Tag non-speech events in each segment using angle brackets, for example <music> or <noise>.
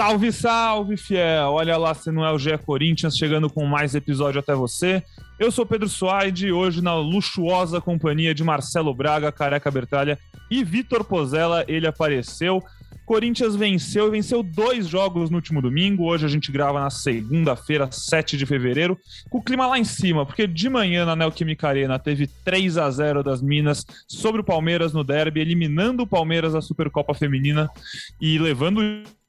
Salve, salve, fiel! Olha lá se não é o GE Corinthians chegando com mais episódio até você. Eu sou Pedro Suaide, hoje na luxuosa companhia de Marcelo Braga, Careca Bertalha e Vitor Pozella, ele apareceu. Corinthians venceu e venceu dois jogos no último domingo. Hoje a gente grava na segunda-feira, 7 de fevereiro, com o clima lá em cima, porque de manhã na Neoquímica Arena teve 3 a 0 das Minas sobre o Palmeiras no derby, eliminando o Palmeiras da Supercopa Feminina e levando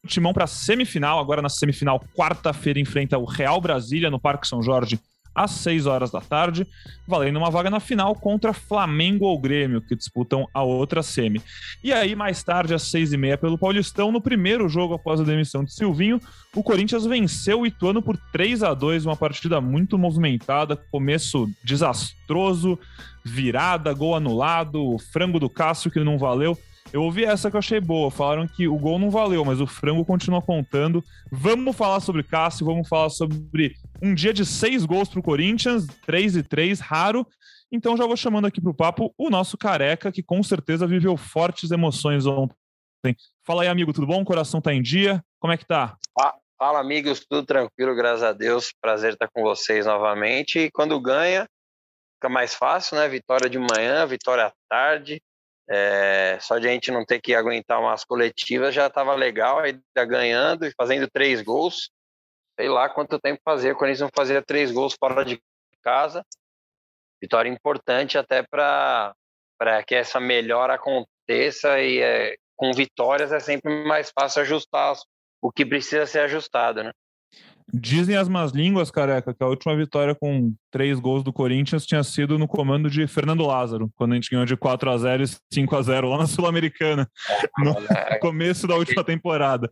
Timão para semifinal. Agora na semifinal, quarta-feira, enfrenta o Real Brasília no Parque São Jorge às 6 horas da tarde, valendo uma vaga na final contra Flamengo ou Grêmio, que disputam a outra semi. E aí, mais tarde, às 6 e meia pelo Paulistão, no primeiro jogo após a demissão de Silvinho, o Corinthians venceu o Ituano por 3 a 2 uma partida muito movimentada, começo desastroso, virada, gol anulado, frango do Cássio que não valeu. Eu ouvi essa que eu achei boa. Falaram que o gol não valeu, mas o frango continua contando. Vamos falar sobre Cássio, vamos falar sobre um dia de seis gols para o Corinthians, três e três, raro. Então já vou chamando aqui para o papo o nosso careca, que com certeza viveu fortes emoções ontem. Fala aí, amigo, tudo bom? O coração tá em dia? Como é que tá? Fala, amigos, tudo tranquilo, graças a Deus. Prazer estar com vocês novamente. E quando ganha, fica mais fácil, né? Vitória de manhã, vitória à tarde. É, só de a gente não ter que aguentar umas coletivas já estava legal, aí tá ganhando e fazendo três gols. Sei lá quanto tempo fazia, quando eles não fazia três gols fora de casa. Vitória importante até para que essa melhora aconteça e é, com vitórias é sempre mais fácil ajustar o que precisa ser ajustado, né? Dizem as más línguas, careca, que a última vitória com três gols do Corinthians tinha sido no comando de Fernando Lázaro, quando a gente ganhou de 4 a 0 e 5 a 0 lá na Sul-Americana, no é, começo da última temporada.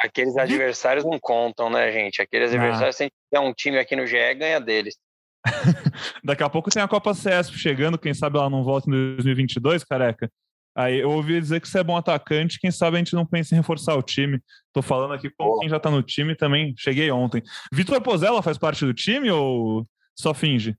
Aqueles adversários não contam, né, gente? Aqueles ah. adversários, se a gente tiver um time aqui no GE, ganha deles. <laughs> Daqui a pouco tem a Copa CS chegando, quem sabe ela não volta em 2022, careca. Aí eu ouvi dizer que você é bom atacante, quem sabe a gente não pensa em reforçar o time. Tô falando aqui com quem já tá no time também, cheguei ontem. Vitor Pozella faz parte do time ou só finge?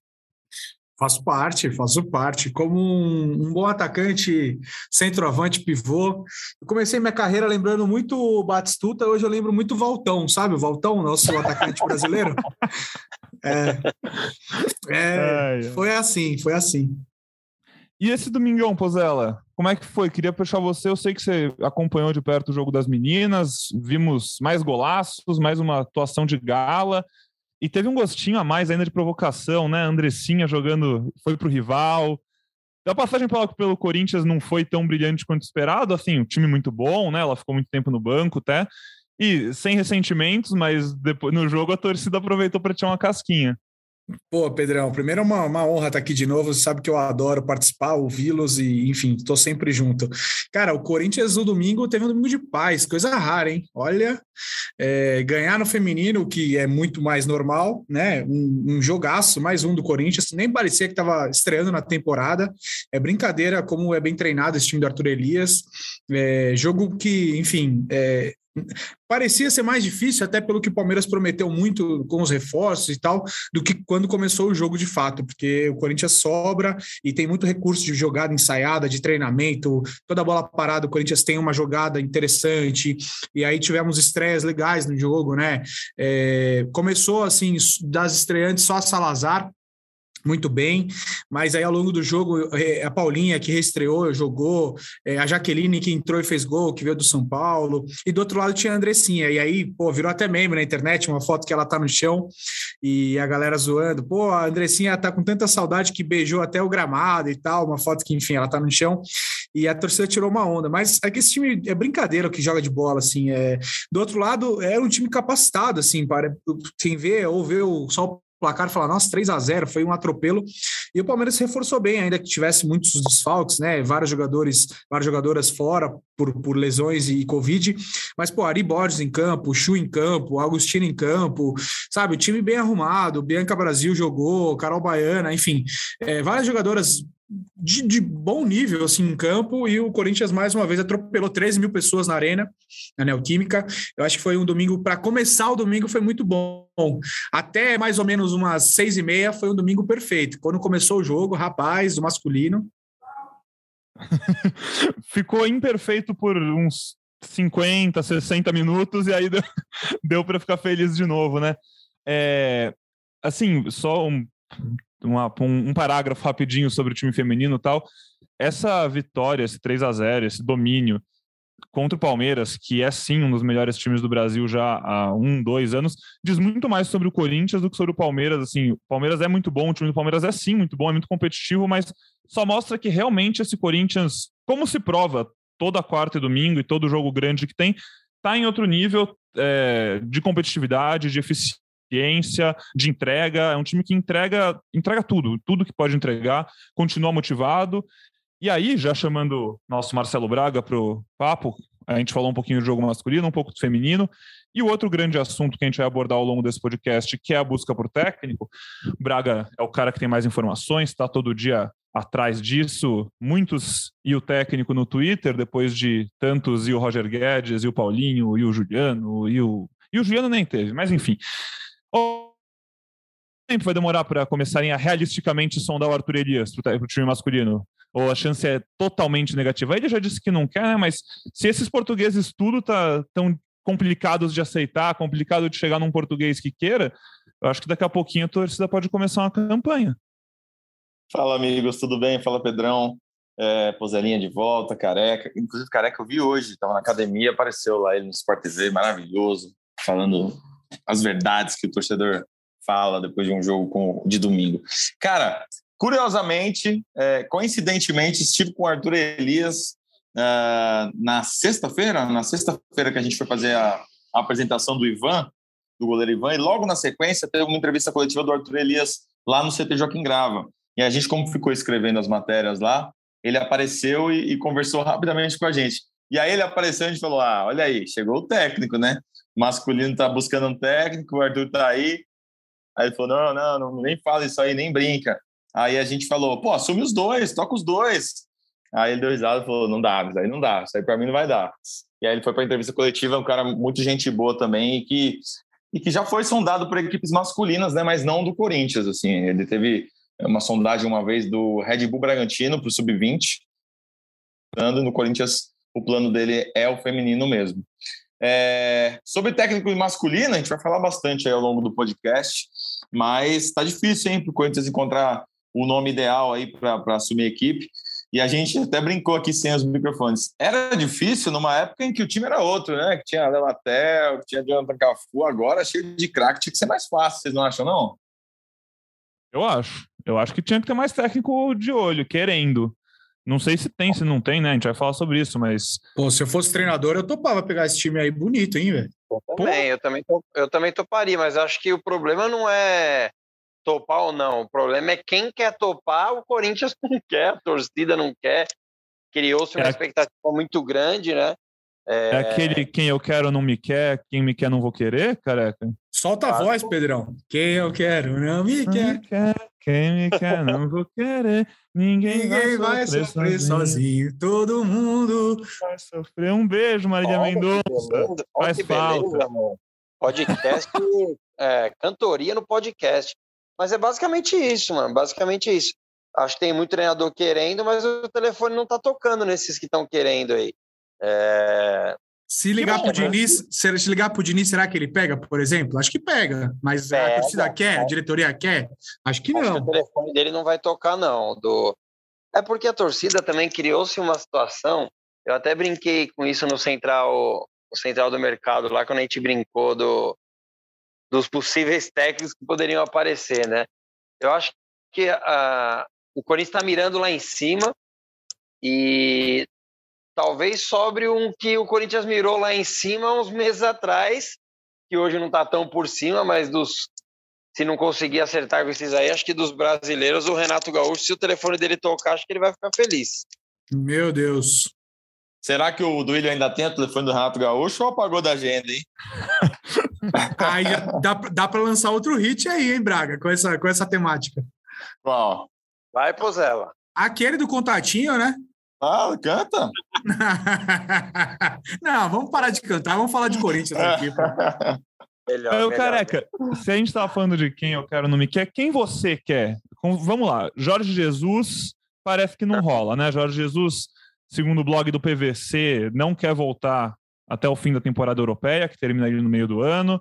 Faço parte, faço parte. Como um, um, bom atacante, centroavante, pivô. Eu comecei minha carreira lembrando muito o Batistuta, hoje eu lembro muito o Valtão, sabe? O Valtão, nosso atacante brasileiro. <laughs> É, é, foi assim, foi assim. E esse domingão, Pozella, como é que foi? Queria puxar você. Eu sei que você acompanhou de perto o jogo das meninas, vimos mais golaços, mais uma atuação de gala. E teve um gostinho a mais ainda de provocação, né? Andressinha jogando, foi pro rival. A passagem pelo, Corinthians não foi tão brilhante quanto esperado. Assim, um time muito bom, né? Ela ficou muito tempo no banco até. E sem ressentimentos, mas depois, no jogo a torcida aproveitou para tirar uma casquinha. Pô, Pedrão, primeiro é uma, uma honra estar aqui de novo. Você sabe que eu adoro participar, ouvi-los e, enfim, estou sempre junto. Cara, o Corinthians no domingo teve um domingo de paz, coisa rara, hein? Olha, é, ganhar no feminino, que é muito mais normal, né? Um, um jogaço, mais um do Corinthians. Nem parecia que estava estreando na temporada. É brincadeira como é bem treinado esse time do Arthur Elias. É, jogo que, enfim, é, parecia ser mais difícil, até pelo que o Palmeiras prometeu muito com os reforços e tal, do que quando começou o jogo de fato, porque o Corinthians sobra e tem muito recurso de jogada ensaiada, de treinamento, toda bola parada, o Corinthians tem uma jogada interessante, e aí tivemos estreias legais no jogo, né? É, começou assim, das estreantes só a Salazar, muito bem, mas aí ao longo do jogo, é, a Paulinha que reestreou, jogou, é, a Jaqueline que entrou e fez gol, que veio do São Paulo, e do outro lado tinha a Andressinha, e aí, pô, virou até meme na internet, uma foto que ela tá no chão, e a galera zoando, pô, a Andressinha tá com tanta saudade que beijou até o gramado e tal, uma foto que, enfim, ela tá no chão, e a torcida tirou uma onda, mas é que esse time é brincadeira que joga de bola, assim, é... do outro lado, é um time capacitado, assim, para quem vê ou vê o, só o placar e falar, nossa, 3 a 0 foi um atropelo. E o Palmeiras reforçou bem, ainda que tivesse muitos desfalques, né? Vários jogadores, várias jogadoras fora por, por lesões e Covid. Mas, pô, Ari Borges em campo, Chu em campo, Agostinho em campo, sabe? O time bem arrumado, Bianca Brasil jogou, Carol Baiana, enfim, é, várias jogadoras de, de, bom nível assim em campo e o Corinthians mais uma vez atropelou 13 mil pessoas na arena, na Neoquímica. Eu acho que foi um domingo para começar o domingo foi muito bom. Até mais ou menos umas seis e meia foi um domingo perfeito. Quando começou o jogo, rapaz, o masculino <laughs> ficou imperfeito por uns 50, 60 minutos e aí deu, <laughs> deu para ficar feliz de novo, né? É, assim, só um, uma, um, um, parágrafo rapidinho sobre o time feminino e tal. Essa vitória, esse 3 a 0 esse domínio contra o Palmeiras, que é sim um dos melhores times do Brasil já há um, dois anos, diz muito mais sobre o Corinthians do que sobre o Palmeiras. Assim, o Palmeiras é muito bom, o time do Palmeiras é sim muito bom, é muito competitivo, mas só mostra que realmente esse Corinthians, como se prova toda quarta e domingo e todo jogo grande que tem, está em outro nível é, de competitividade, de eficiência, de entrega. É um time que entrega, entrega tudo, tudo que pode entregar, continua motivado. E aí, já chamando nosso Marcelo Braga para o papo, a gente falou um pouquinho do jogo masculino, um pouco do feminino. E o outro grande assunto que a gente vai abordar ao longo desse podcast, que é a busca por técnico. Braga é o cara que tem mais informações, está todo dia atrás disso, muitos e o técnico no Twitter, depois de tantos e o Roger Guedes, e o Paulinho, e o Juliano, e o. E o Juliano nem teve, mas enfim. O tempo vai demorar para começarem a realisticamente sondar o Arthur Elias para o time masculino? Ou a chance é totalmente negativa? Ele já disse que não quer, né? Mas se esses portugueses tudo tá tão complicados de aceitar, complicado de chegar num português que queira, eu acho que daqui a pouquinho a torcida pode começar uma campanha. Fala, amigos, tudo bem? Fala, Pedrão. É, de volta, careca. Inclusive, careca eu vi hoje, estava na academia, apareceu lá ele no Sport TV, maravilhoso, falando as verdades que o torcedor fala depois de um jogo com, de domingo. Cara, curiosamente, é, coincidentemente, estive com o Arthur Elias uh, na sexta-feira, na sexta-feira que a gente foi fazer a, a apresentação do Ivan, do goleiro Ivan, e logo na sequência teve uma entrevista coletiva do Arthur Elias lá no CT Joaquim Grava. E a gente, como ficou escrevendo as matérias lá, ele apareceu e, e conversou rapidamente com a gente. E aí ele apareceu e a gente falou: ah, olha aí, chegou o técnico, né? Masculino tá buscando um técnico, o Arthur tá aí. Aí ele falou: não, não, não, nem fala isso aí, nem brinca. Aí a gente falou: pô, assume os dois, toca os dois. Aí ele deu risada e falou: não dá, isso aí não dá, isso aí para mim não vai dar. E aí ele foi para a entrevista coletiva, um cara muito gente boa também e que, e que já foi sondado por equipes masculinas, né? Mas não do Corinthians, assim. Ele teve uma sondagem uma vez do Red Bull Bragantino para o Sub-20. No Corinthians, o plano dele é o feminino mesmo. É, sobre técnico masculino, a gente vai falar bastante ao longo do podcast, mas está difícil, hein, para o Corinthians encontrar o nome ideal aí para assumir a equipe. E a gente até brincou aqui sem os microfones. Era difícil numa época em que o time era outro, né? Que tinha Lelatel, que tinha Jonathan Cafu, agora cheio de craque, tinha que ser mais fácil, vocês não acham, não? Eu acho. Eu acho que tinha que ter mais técnico de olho, querendo. Não sei se tem, se não tem, né? A gente vai falar sobre isso, mas. Pô, se eu fosse treinador, eu topava pegar esse time aí bonito, hein, velho? Também, eu também, eu também toparia, mas acho que o problema não é topar ou não. O problema é quem quer topar, o Corinthians <laughs> não quer, a torcida não quer. Criou-se uma é. expectativa muito grande, né? É... é... aquele quem eu quero não me quer, quem me quer não vou querer, careca? Solta a voz, Pedrão. Quem eu quero não me não quer. Me quer. Quem me quer não vou querer. Ninguém, Ninguém vai, sofrer, vai sofrer sozinho. sozinho. Todo mundo vai sofrer. Um beijo, Marília Mendonça. Faz falta. Beleza, podcast, <laughs> é, cantoria no podcast. Mas é basicamente isso, mano. Basicamente isso. Acho que tem muito treinador querendo, mas o telefone não tá tocando nesses que estão querendo aí. É... Se ligar para o Diniz, se ligar pro Diniz, será que ele pega, por exemplo? Acho que pega, mas pega, a torcida quer, a diretoria quer? Acho que não. Acho que o telefone dele não vai tocar, não. Do... É porque a torcida também criou-se uma situação. Eu até brinquei com isso no central, no central do mercado, lá quando a gente brincou do, dos possíveis técnicos que poderiam aparecer, né? Eu acho que a, o Corinthians está mirando lá em cima e talvez sobre um que o Corinthians mirou lá em cima uns meses atrás, que hoje não está tão por cima, mas dos se não conseguir acertar com esses aí, acho que dos brasileiros, o Renato Gaúcho, se o telefone dele tocar, acho que ele vai ficar feliz. Meu Deus. Será que o Duílio ainda tem o telefone do Renato Gaúcho ou apagou da agenda, hein? <laughs> aí dá, dá para lançar outro hit aí, hein, Braga, com essa, com essa temática. Qual? Vai, Pozela. Aquele do contatinho, né? Ah, canta. <laughs> Não, vamos parar de cantar, vamos falar de Corinthians aqui. <laughs> melhor, eu, melhor, careca, melhor. se a gente estava falando de quem eu quero não me quer, quem você quer? Vamos lá, Jorge Jesus parece que não rola, né? Jorge Jesus, segundo o blog do PVC, não quer voltar até o fim da temporada europeia, que termina ali no meio do ano.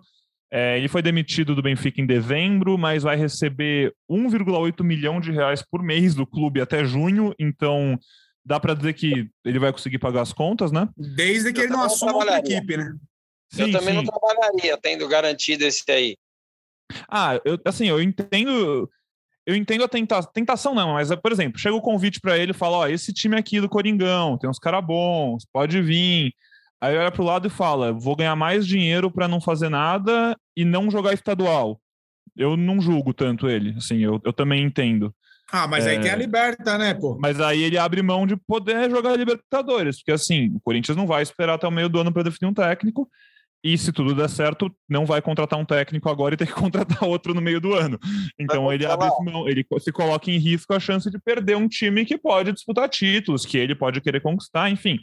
É, ele foi demitido do Benfica em dezembro, mas vai receber 1,8 milhão de reais por mês do clube até junho, então dá para dizer que ele vai conseguir pagar as contas, né? Desde que eu ele não assuma outra equipe, né? Sim, eu também sim. não trabalharia tendo garantido esse aí. Ah, eu, assim, eu entendo. Eu entendo a tenta tentação, não, mas, por exemplo, chega o convite para ele e fala: Ó, esse time aqui do Coringão tem uns caras bons, pode vir. Aí olha pro lado e fala: vou ganhar mais dinheiro para não fazer nada e não jogar estadual. Eu não julgo tanto ele, assim, eu, eu também entendo. Ah, mas é... aí tem a Liberta, né, pô? Mas aí ele abre mão de poder jogar a Libertadores, porque assim, o Corinthians não vai esperar até o meio do ano para definir um técnico. E se tudo der certo, não vai contratar um técnico agora e ter que <laughs> contratar outro no meio do ano. Então ele abre mão, ele se coloca em risco a chance de perder um time que pode disputar títulos, que ele pode querer conquistar, enfim.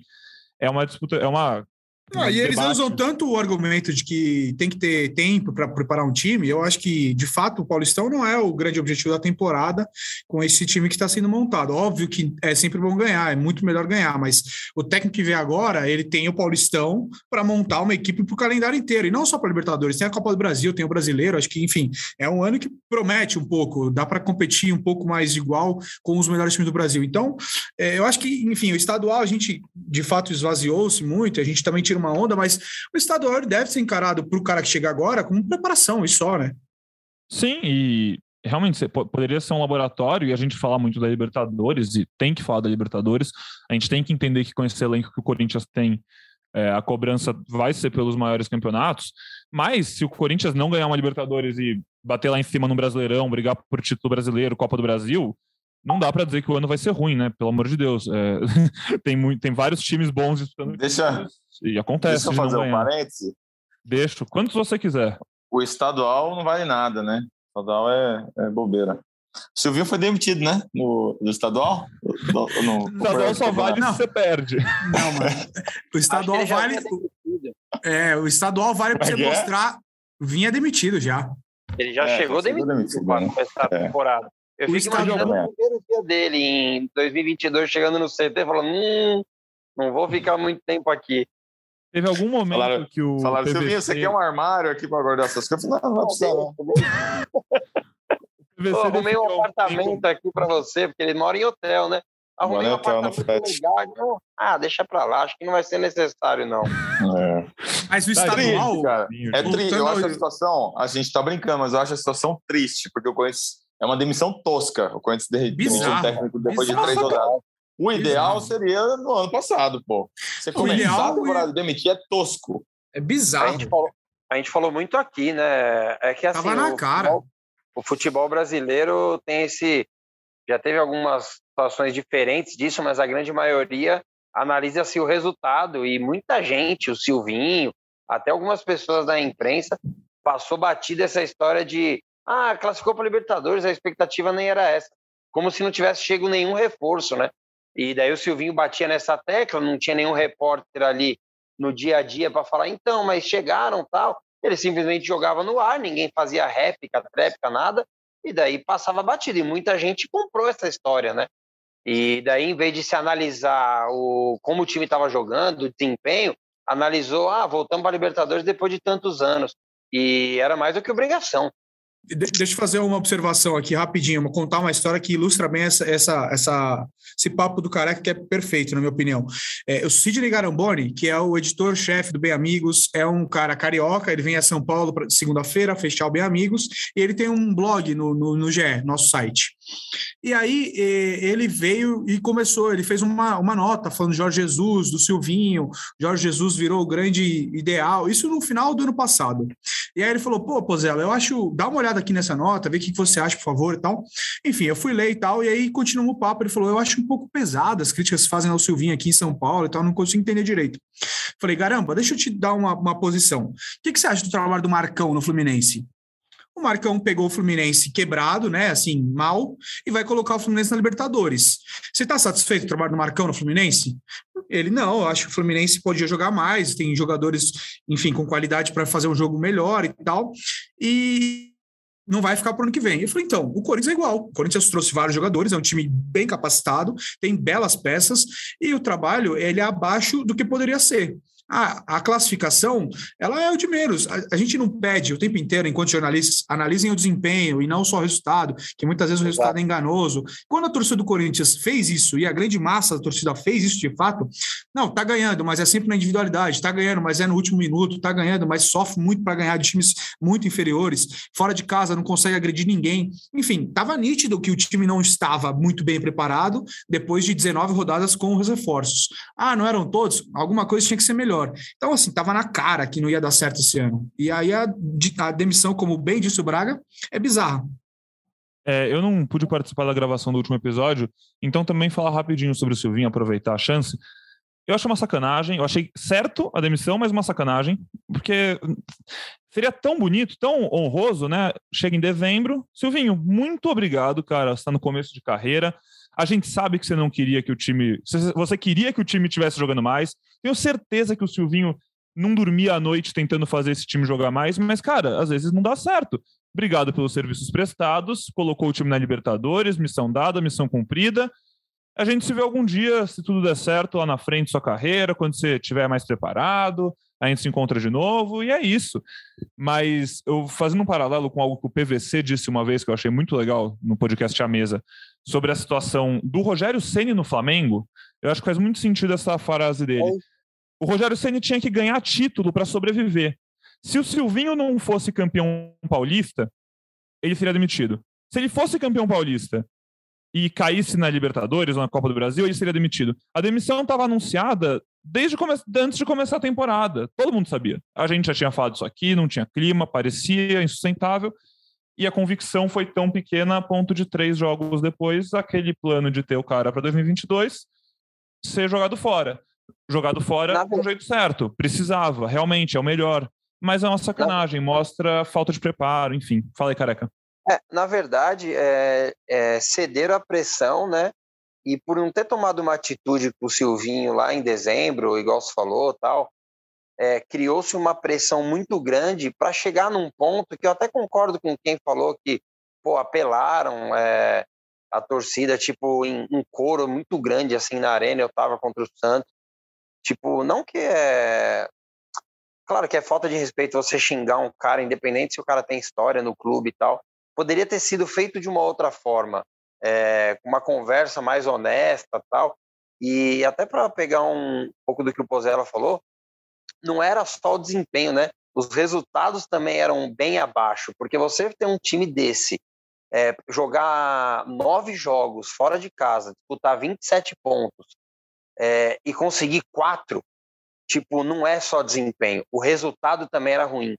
É uma disputa, é uma não, e eles usam tanto o argumento de que tem que ter tempo para preparar um time. Eu acho que, de fato, o Paulistão não é o grande objetivo da temporada com esse time que está sendo montado. Óbvio que é sempre bom ganhar, é muito melhor ganhar, mas o técnico que vem agora, ele tem o Paulistão para montar uma equipe para o calendário inteiro. E não só para Libertadores, tem a Copa do Brasil, tem o Brasileiro. Acho que, enfim, é um ano que promete um pouco, dá para competir um pouco mais igual com os melhores times do Brasil. Então, é, eu acho que, enfim, o estadual a gente de fato esvaziou-se muito, a gente também tira uma onda, mas o estadual deve ser encarado para o cara que chega agora como preparação e só, né? Sim, e realmente poderia ser um laboratório e a gente falar muito da Libertadores e tem que falar da Libertadores. A gente tem que entender que com esse elenco que o Corinthians tem, é, a cobrança vai ser pelos maiores campeonatos. Mas se o Corinthians não ganhar uma Libertadores e bater lá em cima no Brasileirão, brigar por título brasileiro, Copa do Brasil, não dá para dizer que o ano vai ser ruim, né? Pelo amor de Deus. É, <laughs> tem, muito, tem vários times bons disputando. Deixa, e acontece. Deixa eu fazer um parêntese. Deixa, quantos você quiser. O estadual não vale nada, né? O estadual é, é bobeira. O Silvinho foi demitido, né? No, no estadual? No, no, no estadual só vale não. se você perde. Não, mas o estadual vale. É, o estadual vale para você é? mostrar. Vinha demitido já. Ele já é, chegou demitido, demitido né? essa é. temporada. Eu o fico imaginando o primeiro dia dele em 2022 chegando no CT falando: hum, não vou ficar muito tempo aqui. Teve algum momento falaram, que o. Falaram, PVC... Silvinho, você quer um armário aqui para guardar essas coisas? Eu falei, não, não precisa. Não. Pô, <laughs> arrumei um apartamento aqui para você, porque ele mora em hotel, né? Arrumei um hotel apartamento legal. Ah, deixa para lá, acho que não vai ser necessário, não. É. Mas o tá estadual. Triste, cara. É triste. Eu acho a situação. A gente tá brincando, mas eu acho a situação triste, porque eu conheço. É uma demissão tosca. O Corinthians demitiu um técnico depois Bizarro. de três rodadas. O ideal bizarro. seria no ano passado, pô. Você o começar ideal a temporada e demitir é tosco. É bizarro. A gente, falou, a gente falou muito aqui, né? É que assim. Tava na o cara. Futebol, o futebol brasileiro tem esse. Já teve algumas situações diferentes disso, mas a grande maioria analisa-se o resultado e muita gente, o Silvinho, até algumas pessoas da imprensa, passou batida essa história de ah, classificou para Libertadores, a expectativa nem era essa. Como se não tivesse chego nenhum reforço, né? E daí o Silvinho batia nessa tecla, não tinha nenhum repórter ali no dia a dia para falar, então, mas chegaram tal. Ele simplesmente jogava no ar, ninguém fazia réplica, tréplica, nada, e daí passava batido. E muita gente comprou essa história, né? E daí, em vez de se analisar o, como o time estava jogando, o desempenho, analisou, ah, voltamos para a Libertadores depois de tantos anos. E era mais do que obrigação. Deixa eu fazer uma observação aqui rapidinho, contar uma história que ilustra bem essa, essa, essa, esse papo do careca que é perfeito, na minha opinião. É, o Sidney Garamboni, que é o editor-chefe do Bem Amigos, é um cara carioca, ele vem a São Paulo segunda-feira, fechar o Bem Amigos, e ele tem um blog no, no, no GE, nosso site. E aí ele veio e começou, ele fez uma, uma nota falando de Jorge Jesus, do Silvinho, Jorge Jesus virou o grande ideal, isso no final do ano passado. E aí ele falou, pô, Pozella, eu acho, dá uma olhada aqui nessa nota, vê o que você acha, por favor, e tal. Enfim, eu fui ler e tal, e aí continuou o papo, ele falou, eu acho um pouco pesado as críticas que fazem ao Silvinho aqui em São Paulo e tal, não consigo entender direito. Falei, caramba, deixa eu te dar uma, uma posição. O que, que você acha do trabalho do Marcão no Fluminense? O Marcão pegou o Fluminense quebrado, né? Assim, mal, e vai colocar o Fluminense na Libertadores. Você está satisfeito com o trabalho do Marcão no Fluminense? Ele não, eu acho que o Fluminense podia jogar mais, tem jogadores, enfim, com qualidade para fazer um jogo melhor e tal. E não vai ficar para o ano que vem. Eu falei, então, o Corinthians é igual. O Corinthians trouxe vários jogadores, é um time bem capacitado, tem belas peças, e o trabalho ele é abaixo do que poderia ser. A, a classificação, ela é o de menos. A, a, gente não pede o tempo inteiro, enquanto jornalistas analisem o desempenho e não só o resultado, que muitas vezes o resultado é enganoso. Quando a torcida do Corinthians fez isso, e a grande massa da torcida fez isso de fato, não, tá ganhando, mas é sempre na individualidade, tá ganhando, mas é no último minuto, tá ganhando, mas sofre muito para ganhar de times muito inferiores, fora de casa não consegue agredir ninguém. Enfim, tava nítido que o time não estava muito bem preparado depois de 19 rodadas com os reforços. Ah, não eram todos? Alguma coisa tinha que ser melhor. Então, assim, tava na cara que não ia dar certo esse ano. E aí a, a demissão, como bem disse o Braga, é bizarra. É, eu não pude participar da gravação do último episódio, então também falar rapidinho sobre o Silvinho, aproveitar a chance. Eu acho uma sacanagem, eu achei certo a demissão, mas uma sacanagem, porque seria tão bonito, tão honroso, né? Chega em dezembro. Silvinho, muito obrigado, cara. Está no começo de carreira. A gente sabe que você não queria que o time. Você queria que o time estivesse jogando mais. Tenho certeza que o Silvinho não dormia à noite tentando fazer esse time jogar mais, mas, cara, às vezes não dá certo. Obrigado pelos serviços prestados, colocou o time na Libertadores, missão dada, missão cumprida. A gente se vê algum dia, se tudo der certo, lá na frente sua carreira, quando você estiver mais preparado, a gente se encontra de novo, e é isso. Mas eu fazendo um paralelo com algo que o PVC disse uma vez, que eu achei muito legal no podcast à mesa, sobre a situação do Rogério Ceni no Flamengo, eu acho que faz muito sentido essa frase dele. O Rogério Ceni tinha que ganhar título para sobreviver. Se o Silvinho não fosse campeão paulista, ele seria demitido. Se ele fosse campeão paulista e caísse na Libertadores ou na Copa do Brasil, ele seria demitido. A demissão estava anunciada desde antes de começar a temporada. Todo mundo sabia. A gente já tinha falado isso aqui, não tinha clima, parecia insustentável e a convicção foi tão pequena a ponto de três jogos depois, aquele plano de ter o cara para 2022 ser jogado fora. Jogado fora do jeito certo. Precisava, realmente, é o melhor. Mas é uma sacanagem, mostra falta de preparo, enfim. Fala aí, careca. É, na verdade, é, é, cederam a pressão, né? E por não ter tomado uma atitude com o Silvinho lá em dezembro, igual você falou, tal, é, criou-se uma pressão muito grande para chegar num ponto que eu até concordo com quem falou que pô, apelaram é, a torcida tipo em um coro muito grande assim na arena eu estava contra o Santos. Tipo não que é claro que é falta de respeito você xingar um cara independente se o cara tem história no clube e tal. Poderia ter sido feito de uma outra forma é, uma conversa mais honesta tal e até para pegar um pouco do que o Pozella falou não era só o desempenho, né? Os resultados também eram bem abaixo, porque você ter um time desse, é, jogar nove jogos fora de casa, disputar 27 pontos é, e conseguir quatro, tipo, não é só desempenho. O resultado também era ruim.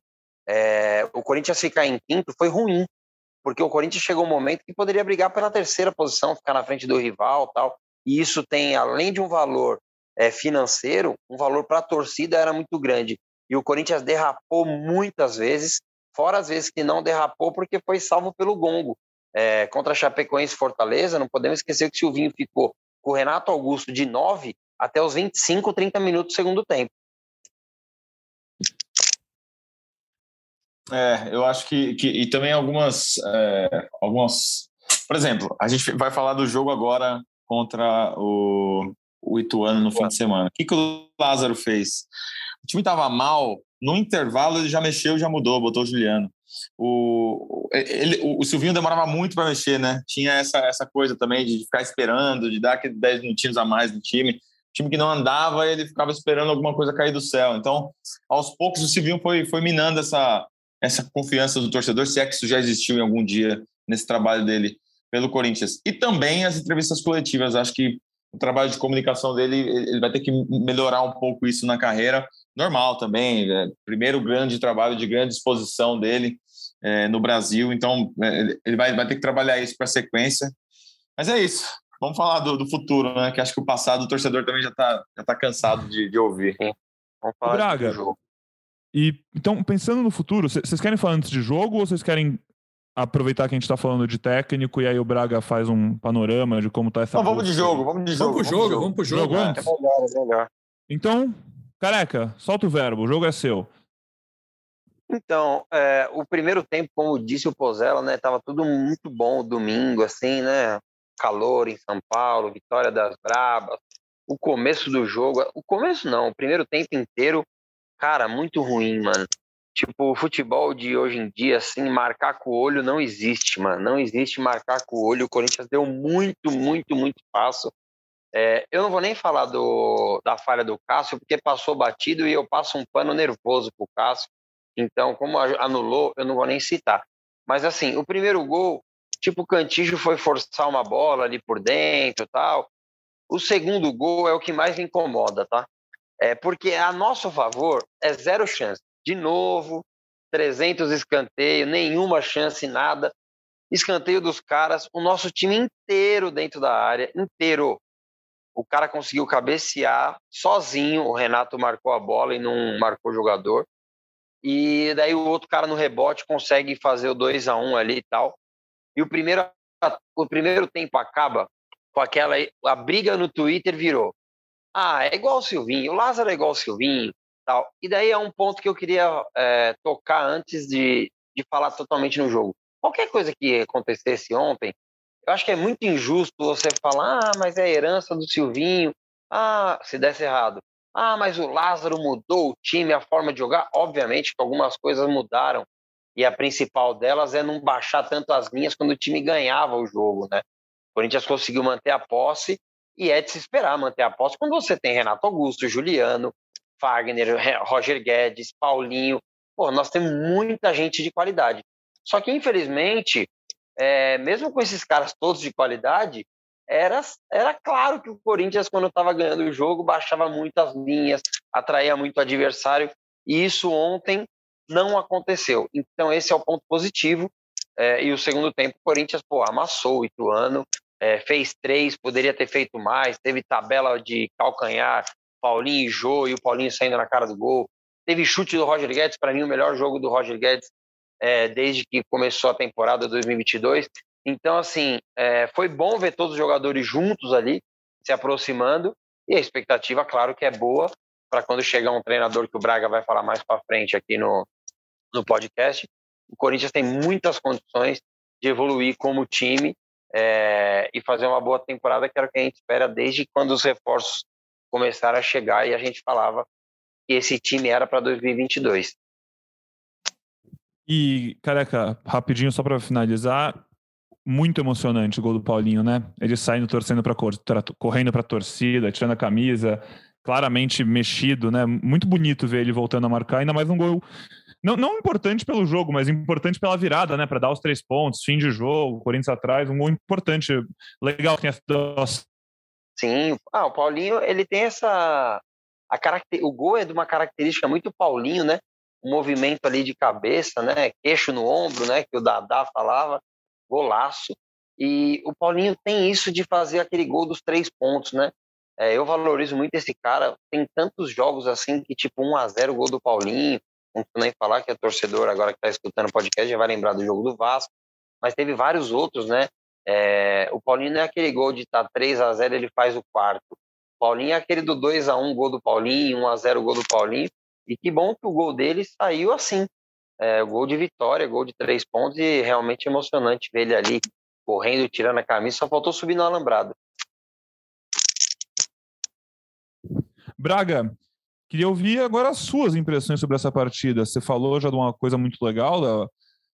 É, o Corinthians ficar em quinto foi ruim, porque o Corinthians chegou um momento que poderia brigar pela terceira posição, ficar na frente do rival tal. E isso tem, além de um valor é, financeiro, um valor para a torcida era muito grande. E o Corinthians derrapou muitas vezes, fora as vezes que não derrapou porque foi salvo pelo gongo. É, contra a Chapecoense Fortaleza, não podemos esquecer que o Silvinho ficou com o Renato Augusto de 9 até os 25, 30 minutos do segundo tempo. É, eu acho que, que e também algumas, é, algumas, por exemplo, a gente vai falar do jogo agora contra o, o Ituano no fim de semana. O que, que o Lázaro fez? O time estava mal, no intervalo ele já mexeu, já mudou, botou o Juliano. O, ele, o, Silvinho demorava muito para mexer, né? Tinha essa, essa coisa também de ficar esperando, de dar aqueles 10 minutinhos a mais no time. Time que não andava, ele ficava esperando alguma coisa cair do céu. Então, aos poucos, o Silvinho foi, foi minando essa, essa confiança do torcedor, se é que isso já existiu em algum dia nesse trabalho dele pelo Corinthians. E também as entrevistas coletivas. Acho que o trabalho de comunicação dele, ele vai ter que melhorar um pouco isso na carreira. Normal também, é, primeiro grande trabalho de grande exposição dele é, no Brasil, então é, ele vai, vai ter que trabalhar isso para a sequência. Mas é isso. Vamos falar do, do, futuro, né? Que acho que o passado o torcedor também já está já tá cansado de, de ouvir. Vamos falar Braga, do jogo. E então, pensando no futuro, vocês querem falar antes de jogo ou vocês querem aproveitar que a gente está falando de técnico e aí o Braga faz um panorama de como está essa. Não, vamos de jogo, vamos de jogo. Vamos pro jogo, vamos pro jogo. jogo é, é melhor, é melhor. Então, careca, solta o verbo, o jogo é seu. Então, é, o primeiro tempo, como disse o Pozella, né, tava tudo muito bom domingo, assim, né, calor em São Paulo, vitória das Brabas, o começo do jogo, o começo não, o primeiro tempo inteiro, cara, muito ruim, mano. Tipo, o futebol de hoje em dia, assim, marcar com o olho não existe, mano. Não existe marcar com o olho. O Corinthians deu muito, muito, muito passo. É, eu não vou nem falar do, da falha do Cássio, porque passou batido e eu passo um pano nervoso pro Cássio. Então, como anulou, eu não vou nem citar. Mas, assim, o primeiro gol, tipo, o Cantijo foi forçar uma bola ali por dentro tal. O segundo gol é o que mais me incomoda, tá? É porque a nosso favor é zero chance. De novo, 300 escanteio, nenhuma chance, nada. Escanteio dos caras, o nosso time inteiro dentro da área, inteiro. O cara conseguiu cabecear sozinho, o Renato marcou a bola e não marcou o jogador. E daí o outro cara no rebote consegue fazer o 2 a 1 ali e tal. E o primeiro, o primeiro tempo acaba com aquela. A briga no Twitter virou. Ah, é igual o Silvinho, o Lázaro é igual o Silvinho, tal. E daí é um ponto que eu queria é, tocar antes de, de falar totalmente no jogo. Qualquer coisa que acontecesse ontem, eu acho que é muito injusto você falar, ah, mas é a herança do Silvinho, ah, se desse errado. Ah, mas o Lázaro mudou o time, a forma de jogar. Obviamente que algumas coisas mudaram. E a principal delas é não baixar tanto as linhas quando o time ganhava o jogo, né? O Corinthians conseguiu manter a posse e é de se esperar manter a posse quando você tem Renato Augusto, Juliano, Wagner, Roger Guedes, Paulinho. Pô, nós temos muita gente de qualidade. Só que, infelizmente, é, mesmo com esses caras todos de qualidade, era, era claro que o Corinthians, quando estava ganhando o jogo, baixava muito as linhas, atraía muito adversário, e isso ontem não aconteceu. Então, esse é o ponto positivo. É, e o segundo tempo, o Corinthians pô, amassou o Ituano, é, fez três, poderia ter feito mais, teve tabela de calcanhar, Paulinho e Jô, e o Paulinho saindo na cara do gol. Teve chute do Roger Guedes, para mim o melhor jogo do Roger Guedes é, desde que começou a temporada 2022. Então, assim, é, foi bom ver todos os jogadores juntos ali, se aproximando, e a expectativa, claro, que é boa para quando chegar um treinador que o Braga vai falar mais para frente aqui no, no podcast. O Corinthians tem muitas condições de evoluir como time é, e fazer uma boa temporada, que era o que a gente espera desde quando os reforços começaram a chegar e a gente falava que esse time era para 2022. E, careca, rapidinho só para finalizar, muito emocionante o gol do Paulinho, né? Ele saindo torcendo para correndo para a torcida, tirando a camisa, claramente mexido, né? Muito bonito ver ele voltando a marcar, ainda mais um gol não, não importante pelo jogo, mas importante pela virada, né? Para dar os três pontos, fim de jogo, Corinthians atrás, um gol importante, legal que Sim, ah, o Paulinho, ele tem essa. A caracter... O gol é de uma característica muito Paulinho, né? O movimento ali de cabeça, né? Queixo no ombro, né? Que o Dadá falava, golaço. E o Paulinho tem isso de fazer aquele gol dos três pontos, né? É, eu valorizo muito esse cara. Tem tantos jogos assim que, tipo, 1 a 0 gol do Paulinho. Não nem falar que é torcedor agora que está escutando o podcast já vai lembrar do jogo do Vasco. Mas teve vários outros, né? É, o Paulinho não é aquele gol de estar tá 3 a 0 ele faz o quarto. O Paulinho é aquele do 2 a 1 gol do Paulinho, 1 a 0 gol do Paulinho. E que bom que o gol dele saiu assim. É, gol de vitória, gol de três pontos e realmente emocionante ver ele ali correndo, tirando a camisa. Só faltou subir no alambrado. Braga, queria ouvir agora as suas impressões sobre essa partida. Você falou já de uma coisa muito legal,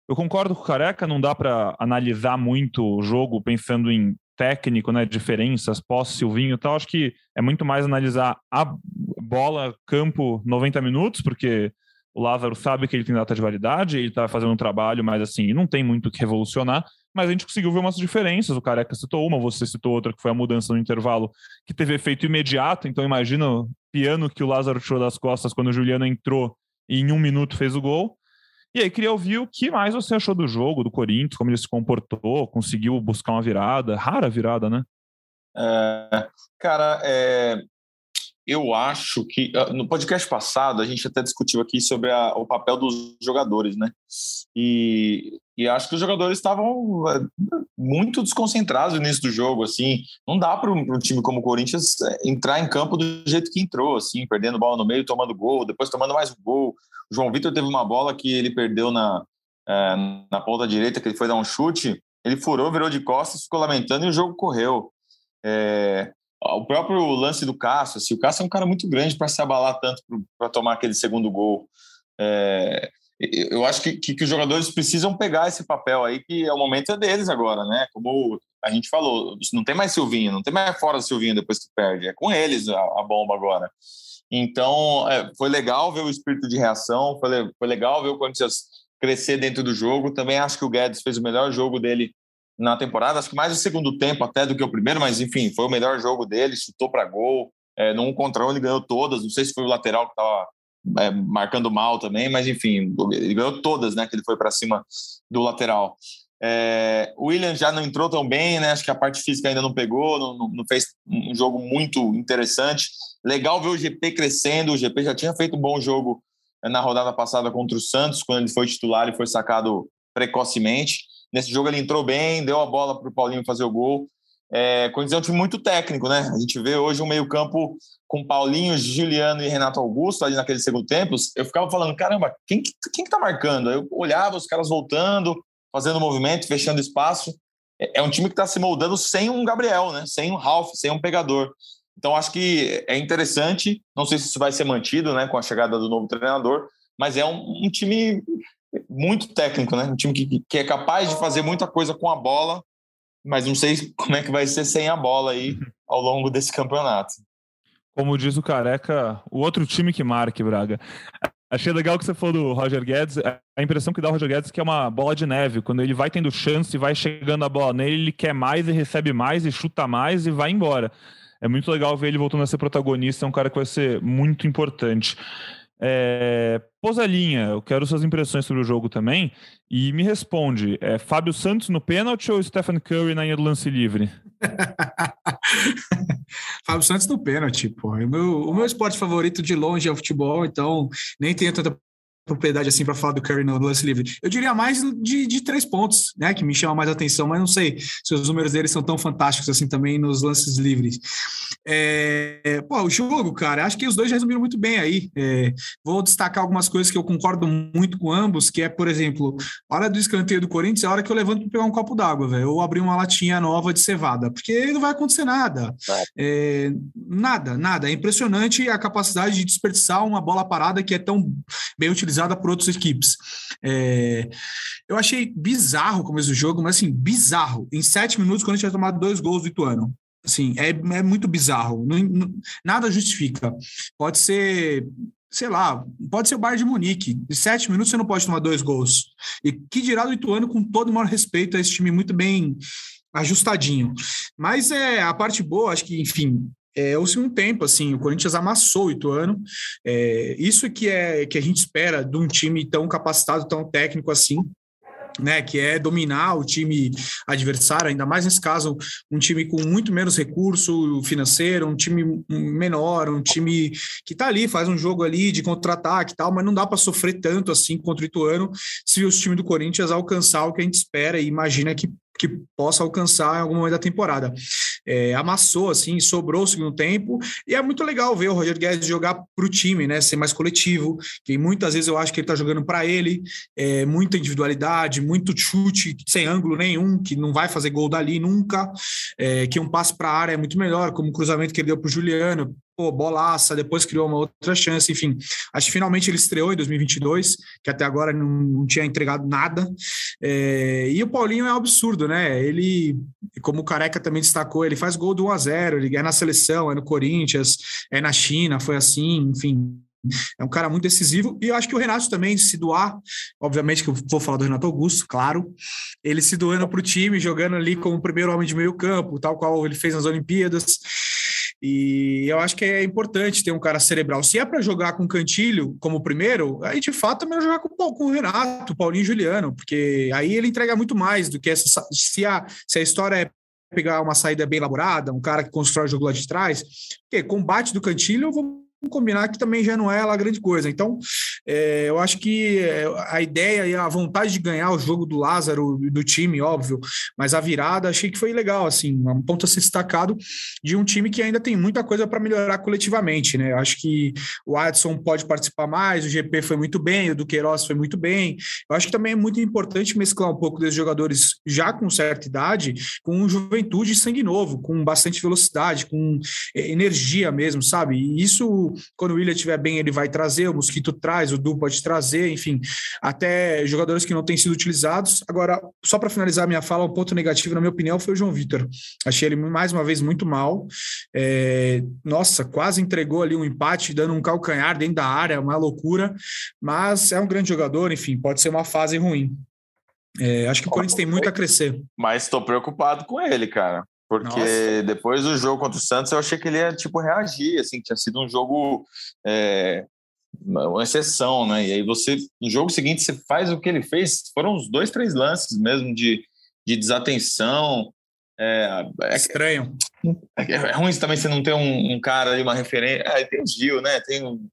eu concordo com o Careca, não dá para analisar muito o jogo pensando em técnico, né, diferenças, posse, Silvinho e tal. Acho que é muito mais analisar a bola, campo, 90 minutos, porque o Lázaro sabe que ele tem data de validade, ele está fazendo um trabalho, mas assim, não tem muito o que revolucionar. Mas a gente conseguiu ver umas diferenças. O Careca citou uma, você citou outra, que foi a mudança no intervalo, que teve efeito imediato. Então, imagina o piano que o Lázaro tirou das costas quando o Juliano entrou e em um minuto fez o gol. E aí, queria ouvir o que mais você achou do jogo, do Corinthians, como ele se comportou, conseguiu buscar uma virada, rara virada, né? É, cara, é, eu acho que ah, no podcast passado a gente até discutiu aqui sobre a, o papel dos jogadores, né? E, e acho que os jogadores estavam é, muito desconcentrados no início do jogo, assim. Não dá para um time como o Corinthians é, entrar em campo do jeito que entrou, assim, perdendo bola no meio, tomando gol, depois tomando mais um gol. O João Vitor teve uma bola que ele perdeu na, é, na ponta direita, que ele foi dar um chute, ele furou, virou de costas, ficou lamentando e o jogo correu. É, o próprio lance do Cássio, assim, o Cássio é um cara muito grande para se abalar tanto para tomar aquele segundo gol. É, eu acho que, que, que, os jogadores precisam pegar esse papel aí, que é o momento é deles agora, né? Como a gente falou, não tem mais Silvinho, não tem mais fora do Silvinho depois que perde, é com eles a, a bomba agora. Então, é, foi legal ver o espírito de reação, foi, foi legal ver o Corinthians crescer dentro do jogo. Também acho que o Guedes fez o melhor jogo dele na temporada, acho que mais o segundo tempo até do que o primeiro, mas enfim, foi o melhor jogo dele, chutou para gol, é, num contra um ele ganhou todas, não sei se foi o lateral que estava é, marcando mal também, mas enfim, ele ganhou todas, né, que ele foi para cima do lateral. É, o William já não entrou tão bem, né? Acho que a parte física ainda não pegou, não, não, fez um jogo muito interessante. Legal ver o GP crescendo. O GP já tinha feito um bom jogo na rodada passada contra o Santos, quando ele foi titular e foi sacado precocemente. Nesse jogo ele entrou bem, deu a bola para o Paulinho fazer o gol. É, Corinthians é um time muito técnico, né? A gente vê hoje um meio-campo com Paulinho, Juliano e Renato Augusto ali naquele segundo tempo. Eu ficava falando, caramba, quem que, quem que tá marcando? Eu olhava os caras voltando, fazendo movimento, fechando espaço. É, é um time que está se moldando sem um Gabriel, né? Sem um Ralph, sem um pegador. Então acho que é interessante. Não sei se isso vai ser mantido, né, com a chegada do novo treinador, mas é um, um time muito técnico, né? Um time que, que é capaz de fazer muita coisa com a bola, mas não sei <laughs> como é que vai ser sem a bola aí ao longo desse campeonato. Como diz o Careca, o outro time que marque, Braga. Achei legal que você falou do Roger Guedes. A impressão que dá o Roger Guedes é que é uma bola de neve. Quando ele vai tendo chance e vai chegando a bola nele, ele quer mais e recebe mais e chuta mais e vai embora. É muito legal ver ele voltando a ser protagonista. É um cara que vai ser muito importante. É, Posalinha, eu quero suas impressões sobre o jogo também. E me responde: é Fábio Santos no pênalti ou Stephen Curry na linha do lance livre? <laughs> Fábio Santos no pênalti, pô. O meu, o meu esporte favorito de longe é o futebol, então nem tenho tanta propriedade assim para falar do Curry no lance livre. Eu diria mais de, de três pontos, né? Que me chama mais atenção, mas não sei se os números dele são tão fantásticos assim também nos lances livres. É, pô, o jogo, cara, acho que os dois já resumiram muito bem aí. É, vou destacar algumas coisas que eu concordo muito com ambos, que é, por exemplo, a hora do escanteio do Corinthians é a hora que eu levanto para pegar um copo d'água, velho, ou abrir uma latinha nova de cevada, porque não vai acontecer nada. É, nada, nada. É impressionante a capacidade de desperdiçar uma bola parada que é tão bem utilizada por outras equipes. É, eu achei bizarro o começo do jogo, mas assim, bizarro. Em sete minutos, quando a gente tinha tomado dois gols do Ituano. Assim, é, é muito bizarro. Não, não, nada justifica. Pode ser, sei lá, pode ser o Bayern de Munique. Em sete minutos você não pode tomar dois gols. E que dirá do Ituano com todo o maior respeito a esse time muito bem ajustadinho. Mas é a parte boa, acho que, enfim, é o segundo tempo, assim, o Corinthians amassou o Ituano. É, isso que é que a gente espera de um time tão capacitado, tão técnico assim né, que é dominar o time adversário, ainda mais nesse caso, um time com muito menos recurso financeiro, um time menor, um time que está ali, faz um jogo ali de contra-ataque e tal, mas não dá para sofrer tanto assim contra o Ituano se os times do Corinthians alcançar o que a gente espera e imagina que que possa alcançar em algum momento da temporada. É, amassou, assim, sobrou o segundo tempo, e é muito legal ver o Roger Guedes jogar para o time, né, ser mais coletivo, que muitas vezes eu acho que ele está jogando para ele, é, muita individualidade, muito chute sem ângulo nenhum, que não vai fazer gol dali nunca, é, que um passe para a área é muito melhor, como o cruzamento que ele deu para o Juliano, pô, bolaça, depois criou uma outra chance, enfim. Acho que finalmente ele estreou em 2022, que até agora não, não tinha entregado nada. É, e o Paulinho é um absurdo, né? Ele, como o Careca também destacou, ele faz gol do 1 a 0 ele é na seleção, é no Corinthians, é na China, foi assim, enfim. É um cara muito decisivo e eu acho que o Renato também se doar, obviamente que eu vou falar do Renato Augusto, claro, ele se doando para o time, jogando ali como primeiro homem de meio campo, tal qual ele fez nas Olimpíadas. E eu acho que é importante ter um cara cerebral. Se é para jogar com Cantilho como primeiro, aí de fato é melhor jogar com, com o Renato, Paulinho e Juliano, porque aí ele entrega muito mais do que essa. Se a, se a história é pegar uma saída bem elaborada, um cara que constrói o jogo lá de trás, porque combate do Cantilho eu vou combinar que também já não é lá grande coisa. Então, é, eu acho que é, a ideia e a vontade de ganhar o jogo do Lázaro do time, óbvio, mas a virada achei que foi legal, assim, um ponto a ser destacado de um time que ainda tem muita coisa para melhorar coletivamente, né? Eu acho que o Adson pode participar mais, o GP foi muito bem, o Duqueiroz foi muito bem. Eu acho que também é muito importante mesclar um pouco desses jogadores já com certa idade, com juventude e sangue novo, com bastante velocidade, com é, energia mesmo, sabe? E isso, quando o William estiver bem, ele vai trazer, o Mosquito traz, o Du pode trazer, enfim, até jogadores que não têm sido utilizados. Agora, só para finalizar minha fala, um ponto negativo, na minha opinião, foi o João Vitor. Achei ele mais uma vez muito mal. É, nossa, quase entregou ali um empate, dando um calcanhar dentro da área, uma loucura, mas é um grande jogador, enfim, pode ser uma fase ruim. É, acho que o Corinthians tem muito a crescer. Mas estou preocupado com ele, cara. Porque Nossa. depois do jogo contra o Santos, eu achei que ele ia, tipo, reagir, assim, tinha sido um jogo, é, uma exceção, né? E aí você, no jogo seguinte, você faz o que ele fez, foram uns dois, três lances mesmo de, de desatenção. É, é Estranho. É, é, ruim também você não ter um, um cara ali, uma referência. É, tem o Gil, né? Tem um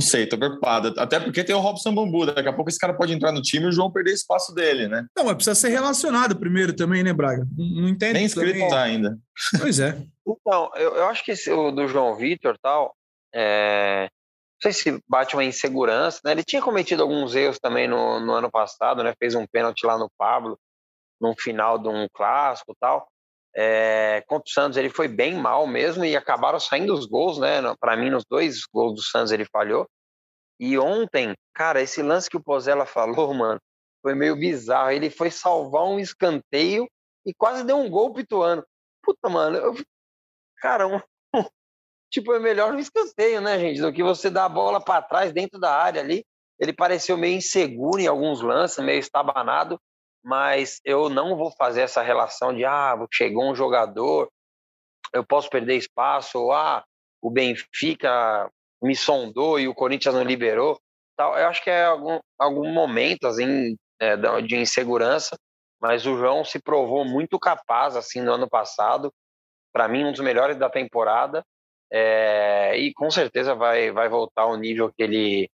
não sei, tô preocupado. Até porque tem o Robson Bambu. Daqui a pouco esse cara pode entrar no time e o João perder espaço dele, né? Não, mas precisa ser relacionado primeiro também, né, Braga? Não entende. Nem inscrito tá ainda. Pois é. Então, eu, eu acho que esse, o do João Vitor tal, é, não sei se bate uma insegurança, né? Ele tinha cometido alguns erros também no, no ano passado, né? Fez um pênalti lá no Pablo, no final de um clássico tal. É, contra o Santos ele foi bem mal mesmo e acabaram saindo os gols, né? Para mim, nos dois gols do Santos ele falhou. E ontem, cara, esse lance que o Pozella falou, <laughs> mano, foi meio bizarro. Ele foi salvar um escanteio e quase deu um gol pituano. Puta, mano, eu... cara, um... tipo, é melhor no escanteio, né, gente, do que você dar a bola para trás dentro da área ali. Ele pareceu meio inseguro em alguns lances, meio estabanado mas eu não vou fazer essa relação de ah, chegou um jogador, eu posso perder espaço, ou ah, o Benfica me sondou e o Corinthians não liberou. Tal. Eu acho que é algum, algum momento assim, é, de insegurança, mas o João se provou muito capaz assim no ano passado, para mim um dos melhores da temporada, é, e com certeza vai, vai voltar ao nível que ele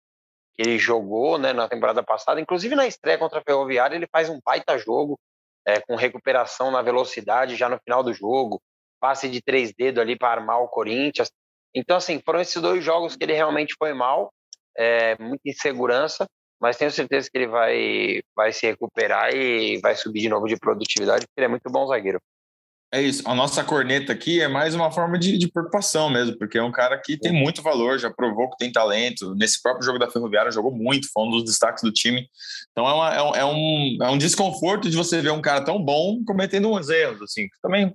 ele jogou né, na temporada passada, inclusive na estreia contra a Ferroviária, ele faz um baita jogo, é, com recuperação na velocidade já no final do jogo, passe de três dedos ali para armar o Corinthians. Então, assim, foram esses dois jogos que ele realmente foi mal, é, muita insegurança, mas tenho certeza que ele vai, vai se recuperar e vai subir de novo de produtividade, porque ele é muito bom zagueiro. É isso. A nossa corneta aqui é mais uma forma de, de, preocupação mesmo, porque é um cara que tem muito valor, já provou que tem talento. Nesse próprio jogo da Ferroviária jogou muito, foi um dos destaques do time. Então é, uma, é, um, é, um, é um desconforto de você ver um cara tão bom cometendo uns erros, assim. Também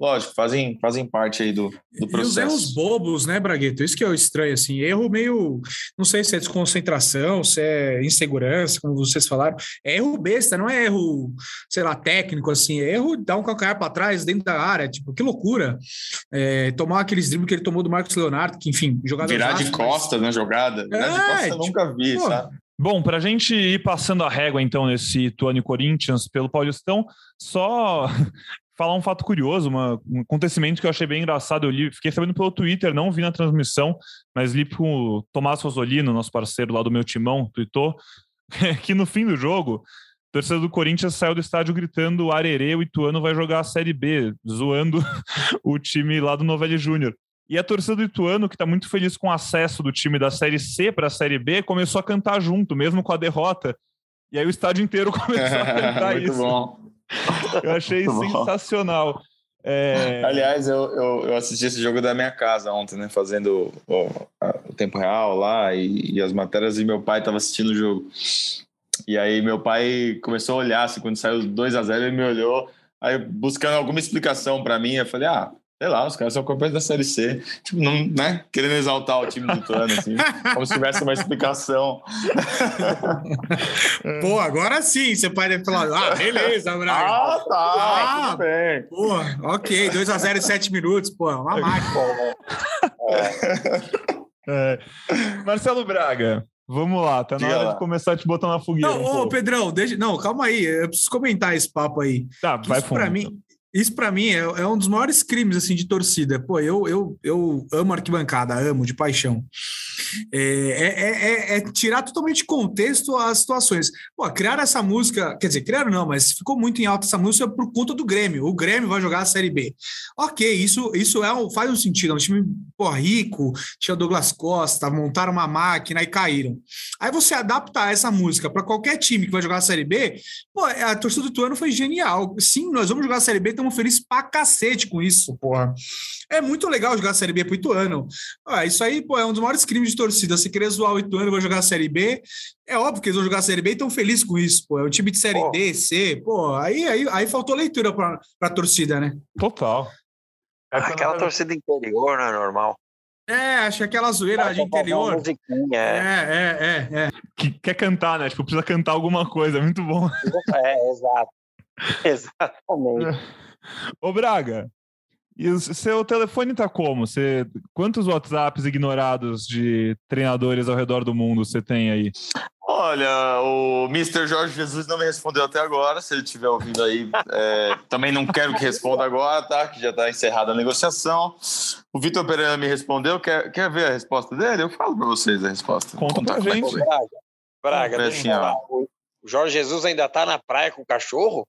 lógico, fazem, fazem parte aí do, do processo. E os erros bobos, né, Bragueto? Isso que é estranho, assim, erro meio, não sei se é desconcentração, se é insegurança, como vocês falaram, é erro besta, não é erro, sei lá, técnico, assim, é erro dar um calcanhar para trás dentro da área, tipo, que loucura. É, tomar aqueles dribles que ele tomou do Marcos Leonardo, que, enfim, jogador... Virar de costas mas... na jogada, virar é, de costas eu tipo, nunca vi, pô, sabe? Bom, para a gente ir passando a régua, então, nesse Tuane Corinthians pelo Paulistão, só falar um fato curioso, uma, um acontecimento que eu achei bem engraçado. Eu li, fiquei sabendo pelo Twitter, não vi na transmissão, mas li com o Tomás Rosolino, nosso parceiro lá do meu timão, tweetou, <laughs> que no fim do jogo, o torcedor do Corinthians saiu do estádio gritando Arerê, o Ituano vai jogar a Série B, zoando <laughs> o time lá do Novelli Júnior. E a torcida do Ituano, que está muito feliz com o acesso do time da Série C para a Série B, começou a cantar junto, mesmo com a derrota. E aí o estádio inteiro <laughs> começou a cantar muito isso. Bom. <laughs> Eu achei sensacional. É... Aliás, eu, eu, eu, assisti esse jogo da minha casa ontem, né? Fazendo o, o tempo real lá e, e, as matérias, e meu pai estava assistindo o jogo. E aí meu pai começou a olhar, assim, quando saiu 2 a 0 ele me olhou, aí buscando alguma explicação para mim, eu falei, ah, sei lá, os caras são campeões da Série C. Tipo, não, né? Querendo exaltar o time do Tuano, assim, como se tivesse uma explicação. <laughs> Pô, agora sim, você pode falar, ah, beleza, <laughs> Braga. Ah, tá, ah, tudo bem. Pô, ok, 2x0 em 7 minutos, pô, uma máquina. É. Marcelo Braga, Vamos lá, tá na Diga hora lá. de começar a te botar na fogueira. Não, um ô, Pedrão, deixa... não, calma aí, eu preciso comentar esse papo aí. Tá, vai Para mim, Isso para mim é, é, um dos maiores crimes assim de torcida. Pô, eu, eu, eu amo arquibancada, amo de paixão. É, é, é, é tirar totalmente contexto as situações. Pô, criar essa música, quer dizer, criaram não, mas ficou muito em alta essa música por conta do Grêmio. O Grêmio vai jogar a Série B. Ok, isso, isso é um, faz um sentido. É um time pô, rico, tinha Douglas Costa, montaram uma máquina e caíram. Aí você adaptar essa música para qualquer time que vai jogar a Série B, pô, a torcida do Tuano foi genial. Sim, nós vamos jogar a Série B estamos felizes pra cacete com isso, porra. É muito legal jogar a Série B pro Ituano. Ah, isso aí, pô, é um dos maiores crimes de torcida. Se querer zoar o Ituano e vai jogar a Série B, é óbvio que eles vão jogar a Série B e estão felizes com isso, pô. É um time de Série pô. D, C, pô. Aí, aí, aí faltou leitura pra, pra torcida, né? Total. É aquela torcida interior, não é normal. É, acho que aquela zoeira de interior. É. é, é, é, é. Que quer cantar, né? Tipo, precisa cantar alguma coisa, é muito bom. É, exato. <laughs> Exatamente. Ô, Braga, e o seu telefone tá como? Você, quantos WhatsApps ignorados de treinadores ao redor do mundo você tem aí? Olha, o Mr. Jorge Jesus não me respondeu até agora. Se ele estiver ouvindo aí, é, também não quero que responda agora, tá? Que já está encerrada a negociação. O Vitor Pereira me respondeu. Quer, quer ver a resposta dele? Eu falo para vocês a resposta. Conta pra gente. Braga, Braga assim, o Jorge Jesus ainda está na praia com o cachorro?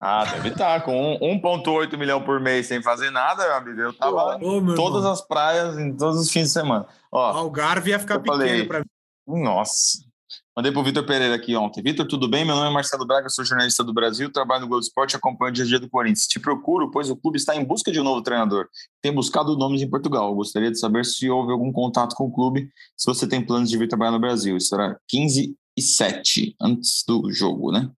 Ah, deve estar. Tá, com 1,8 milhão por mês sem fazer nada, meu amigo. Eu tava Ô, em todas irmão. as praias, em todos os fins de semana. Ó, Algarve ia ficar pequeno para mim. Nossa. Mandei pro Vitor Pereira aqui ontem. Vitor, tudo bem? Meu nome é Marcelo Braga, sou jornalista do Brasil, trabalho no Globo Esporte e acompanho o dia a dia do Corinthians. Te procuro, pois o clube está em busca de um novo treinador. Tem buscado nomes em Portugal. Gostaria de saber se houve algum contato com o clube, se você tem planos de vir trabalhar no Brasil. Será 15 e 7 antes do jogo, né?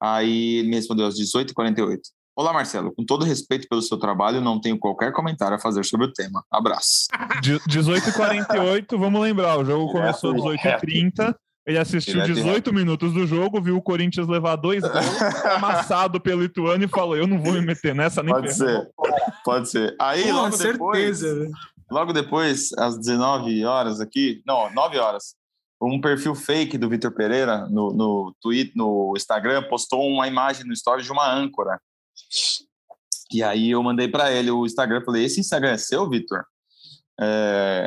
Aí ele me respondeu às 18h48. Olá, Marcelo. Com todo respeito pelo seu trabalho, não tenho qualquer comentário a fazer sobre o tema. Abraço. 18h48, vamos lembrar, o jogo começou às 18h30. Ele assistiu 18 minutos do jogo, viu o Corinthians levar dois gols, <laughs> amassado pelo Ituano e falou: Eu não vou me meter nessa nem Pode ser, pode ser. Aí, Pô, logo certeza, depois, né? logo depois, às 19 horas aqui, não, 9 horas, um perfil fake do Vitor Pereira no, no Twitter, no Instagram, postou uma imagem no story de uma âncora. E aí eu mandei para ele o Instagram, falei: "Esse Instagram é seu, Vitor? É...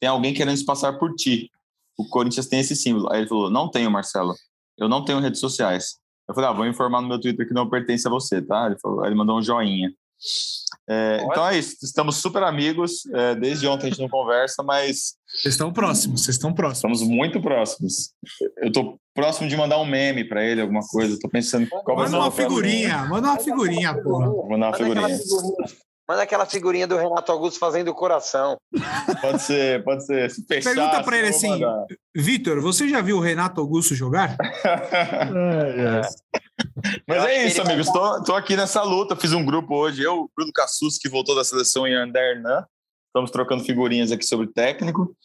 tem alguém querendo se passar por ti. O Corinthians tem esse símbolo". Aí ele falou: "Não tenho, Marcelo. Eu não tenho redes sociais". Eu falei: "Ah, vou informar no meu Twitter que não pertence a você, tá?". Ele falou, ele mandou um joinha. É, então é isso, estamos super amigos. É, desde ontem a gente não conversa, mas. Vocês estão próximos, vocês estão próximos. Estamos muito próximos. Eu estou próximo de mandar um meme para ele, alguma coisa. Estou pensando qual vai Manda uma figurinha, manda uma figurinha, porra. Vou mandar uma figurinha. Manda aquela figurinha do Renato Augusto fazendo o coração. Pode ser, pode ser. Se fechar, Pergunta para ele assim: Vitor, você já viu o Renato Augusto jogar? <laughs> é, é. Mas é isso, amigos. Estou aqui nessa luta. Fiz um grupo hoje. Eu, Bruno Cassus, que voltou da seleção em Andernan. Estamos trocando figurinhas aqui sobre técnico.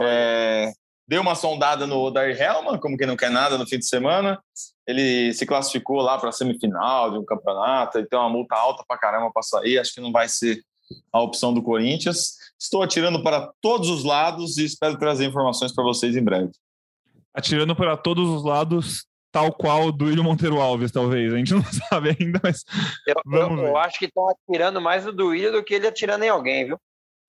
É, dei uma sondada no Odair Helman, como quem não quer nada, no fim de semana. Ele se classificou lá para a semifinal de um campeonato. Ele tem uma multa alta para caramba para sair. Acho que não vai ser a opção do Corinthians. Estou atirando para todos os lados e espero trazer informações para vocês em breve. Atirando para todos os lados, tal qual do William Monteiro Alves, talvez. A gente não <laughs> sabe ainda, mas. Eu, eu, eu acho que estão atirando mais do William do que ele atirando em alguém, viu?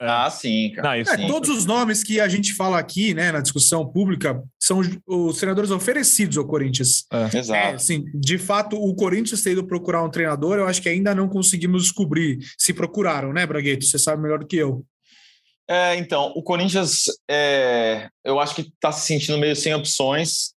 É. Ah, sim, cara. Não, sim. É, todos os nomes que a gente fala aqui, né, na discussão pública, são os treinadores oferecidos ao Corinthians. É. Exato. É, assim, de fato, o Corinthians ter ido procurar um treinador, eu acho que ainda não conseguimos descobrir se procuraram, né, Bragueto? Você sabe melhor do que eu. É, então, o Corinthians, é, eu acho que está se sentindo meio sem opções.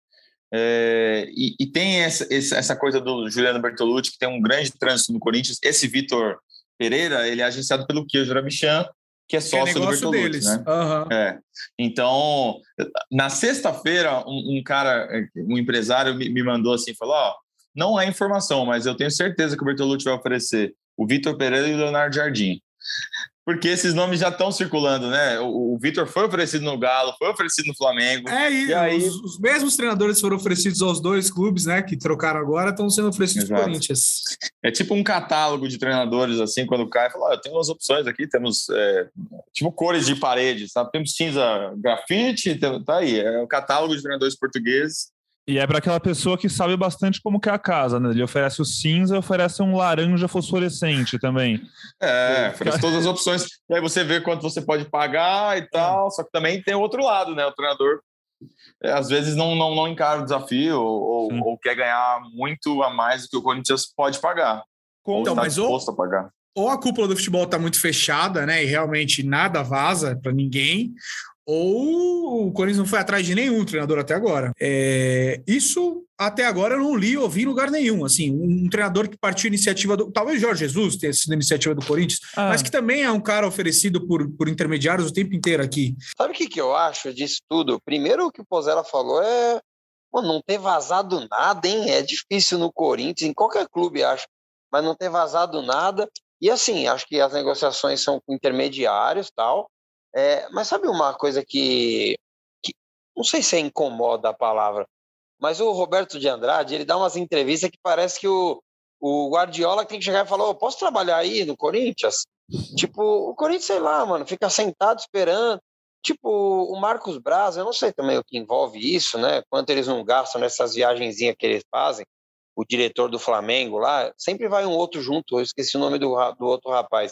É, e, e, tem essa, essa coisa do Juliano Bertolucci, que tem um grande trânsito no Corinthians. Esse Vitor Pereira, ele é agenciado pelo Kiyo Jurabichan, que é sócio que é do Bertolucci. Deles. Né? Uhum. É. Então, na sexta-feira, um, um, cara, um empresário me, me mandou assim, falou, ó, não é informação, mas eu tenho certeza que o Bertolucci vai oferecer o Vitor Pereira e o Leonardo Jardim porque esses nomes já estão circulando, né? O, o Vitor foi oferecido no Galo, foi oferecido no Flamengo. É, e, e aí... Os, os, mesmos treinadores foram oferecidos aos dois clubes, né? Que trocaram agora, estão sendo oferecidos ao Corinthians. É tipo um catálogo de treinadores, assim, quando cai, fala: oh, eu tenho umas opções aqui, temos é, tipo cores de parede, sabe? Temos cinza grafite, tá aí, é o catálogo de treinadores portugueses. E é para aquela pessoa que sabe bastante como que é a casa, né? Ele oferece o cinza, oferece um laranja fosforescente também. É, oferece todas as opções. E aí você vê quanto você pode pagar e tal. Só que também tem o outro lado, né? O treinador é, às vezes não, não, não encara o desafio ou, ou, quer ganhar muito a mais do que o Corinthians pode pagar. Então, mas ou, a pagar. ou a cúpula do futebol está muito fechada, né? E realmente nada vaza para ninguém, ou o Corinthians não foi atrás de nenhum treinador até agora. É, isso até agora eu não li ou vi em lugar nenhum. Assim, um treinador que partiu iniciativa do. Talvez Jorge Jesus tenha sido iniciativa do Corinthians, ah. mas que também é um cara oferecido por, por intermediários o tempo inteiro aqui. Sabe o que, que eu acho disso tudo? Primeiro, o que o Pozella falou é. Pô, não ter vazado nada, hein? É difícil no Corinthians, em qualquer clube, acho, mas não ter vazado nada. E assim, acho que as negociações são com intermediários tal. É, mas sabe uma coisa que, que, não sei se é incomoda a palavra, mas o Roberto de Andrade ele dá umas entrevistas que parece que o, o Guardiola tem que chegar e falar: oh, posso trabalhar aí no Corinthians? Tipo, o Corinthians, sei lá, mano, fica sentado esperando. Tipo, o Marcos Braz, eu não sei também o que envolve isso, né? Quanto eles não gastam nessas viagenzinhas que eles fazem. O diretor do Flamengo lá, sempre vai um outro junto, eu esqueci o nome do, do outro rapaz.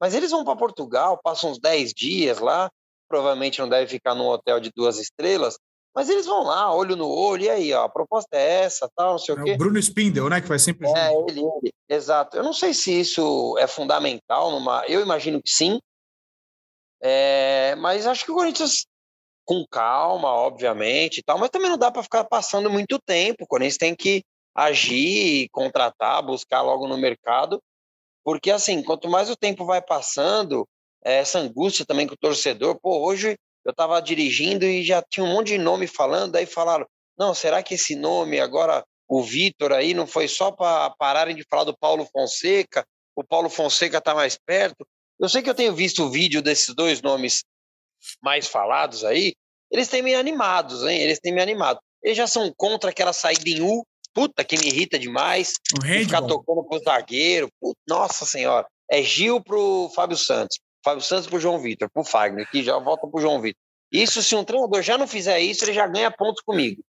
Mas eles vão para Portugal, passam uns 10 dias lá, provavelmente não deve ficar num hotel de duas estrelas, mas eles vão lá, olho no olho, e aí, ó, a proposta é essa, tal, não sei é o quê. O Bruno Spindel, né, que vai sempre É, ele, ele, exato. Eu não sei se isso é fundamental numa... Eu imagino que sim, é, mas acho que o Corinthians, com calma, obviamente, tal, mas também não dá para ficar passando muito tempo. O Corinthians tem que agir, contratar, buscar logo no mercado porque, assim, quanto mais o tempo vai passando, essa angústia também com o torcedor, pô, hoje eu estava dirigindo e já tinha um monte de nome falando, aí falaram, não, será que esse nome agora, o Vitor aí, não foi só para pararem de falar do Paulo Fonseca? O Paulo Fonseca está mais perto. Eu sei que eu tenho visto o vídeo desses dois nomes mais falados aí, eles têm me animados, hein? Eles têm me animado. Eles já são contra aquela saída em U, puta, que me irrita demais. O ficar tocando pro zagueiro. Puta, nossa senhora. É Gil pro Fábio Santos. Fábio Santos pro João Vitor, pro Fagner, que já volta pro João Vitor. Isso, se um treinador já não fizer isso, ele já ganha pontos comigo.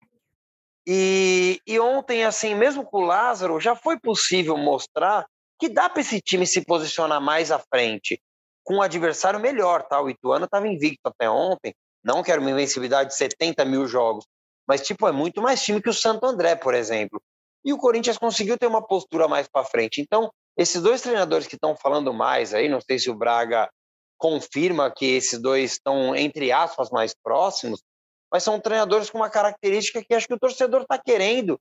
E, e ontem, assim, mesmo com o Lázaro, já foi possível mostrar que dá para esse time se posicionar mais à frente, com um adversário melhor, tá? O Ituano estava invicto até ontem, não quero uma invencibilidade de 70 mil jogos, mas, tipo, é muito mais time que o Santo André, por exemplo. E o Corinthians conseguiu ter uma postura mais para frente. Então, esses dois treinadores que estão falando mais aí, não sei se o Braga confirma que esses dois estão, entre aspas, mais próximos, mas são treinadores com uma característica que acho que o torcedor está querendo,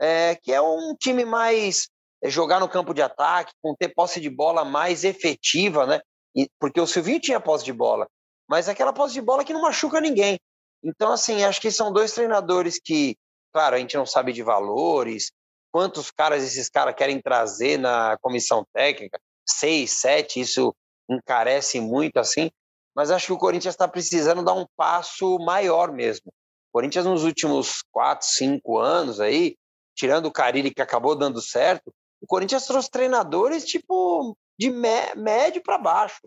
é, que é um time mais é, jogar no campo de ataque, com ter posse de bola mais efetiva, né? E, porque o Silvinho tinha posse de bola, mas aquela posse de bola que não machuca ninguém. Então, assim, acho que são dois treinadores que, claro, a gente não sabe de valores, quantos caras esses caras querem trazer na comissão técnica, seis, sete, isso encarece muito, assim, mas acho que o Corinthians está precisando dar um passo maior mesmo. O Corinthians, nos últimos quatro, cinco anos aí, tirando o Carilli, que acabou dando certo, o Corinthians trouxe treinadores, tipo, de médio para baixo.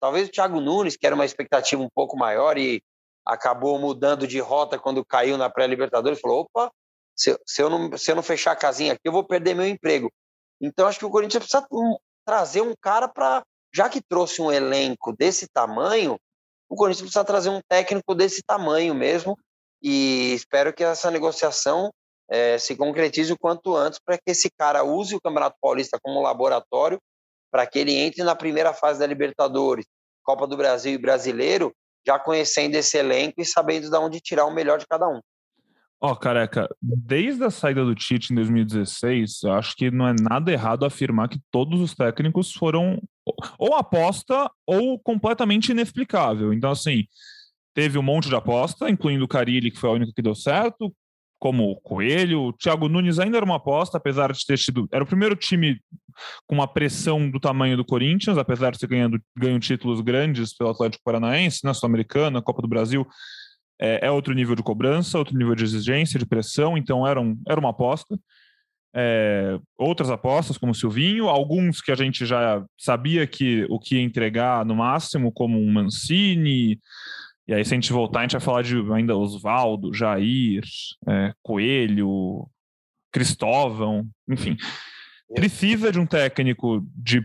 Talvez o Thiago Nunes, que era uma expectativa um pouco maior e acabou mudando de rota quando caiu na pré-Libertadores, falou: opa, se, se, eu não, se eu não fechar a casinha aqui, eu vou perder meu emprego. Então, acho que o Corinthians precisa trazer um cara para. Já que trouxe um elenco desse tamanho, o Corinthians precisa trazer um técnico desse tamanho mesmo. E espero que essa negociação é, se concretize o quanto antes para que esse cara use o Campeonato Paulista como laboratório para que ele entre na primeira fase da Libertadores, Copa do Brasil e Brasileiro já conhecendo esse elenco e sabendo de onde tirar o melhor de cada um. Ó, oh, careca, desde a saída do Tite em 2016, eu acho que não é nada errado afirmar que todos os técnicos foram ou aposta ou completamente inexplicável. Então, assim, teve um monte de aposta, incluindo o Carilli, que foi a única que deu certo, como o Coelho. O Thiago Nunes ainda era uma aposta, apesar de ter sido. Era o primeiro time com uma pressão do tamanho do Corinthians, apesar de ter ganhado, ganho títulos grandes pelo Atlético Paranaense, na Sul-Americana, Copa do Brasil. É, é, outro nível de cobrança, outro nível de exigência, de pressão, então era, um, era uma aposta. É, outras apostas, como o Silvinho, alguns que a gente já sabia que o que ia entregar no máximo, como um Mancini, E aí, se a gente voltar, a gente vai falar de ainda Oswaldo, Jair, é, Coelho, Cristóvão, enfim. Precisa de um técnico de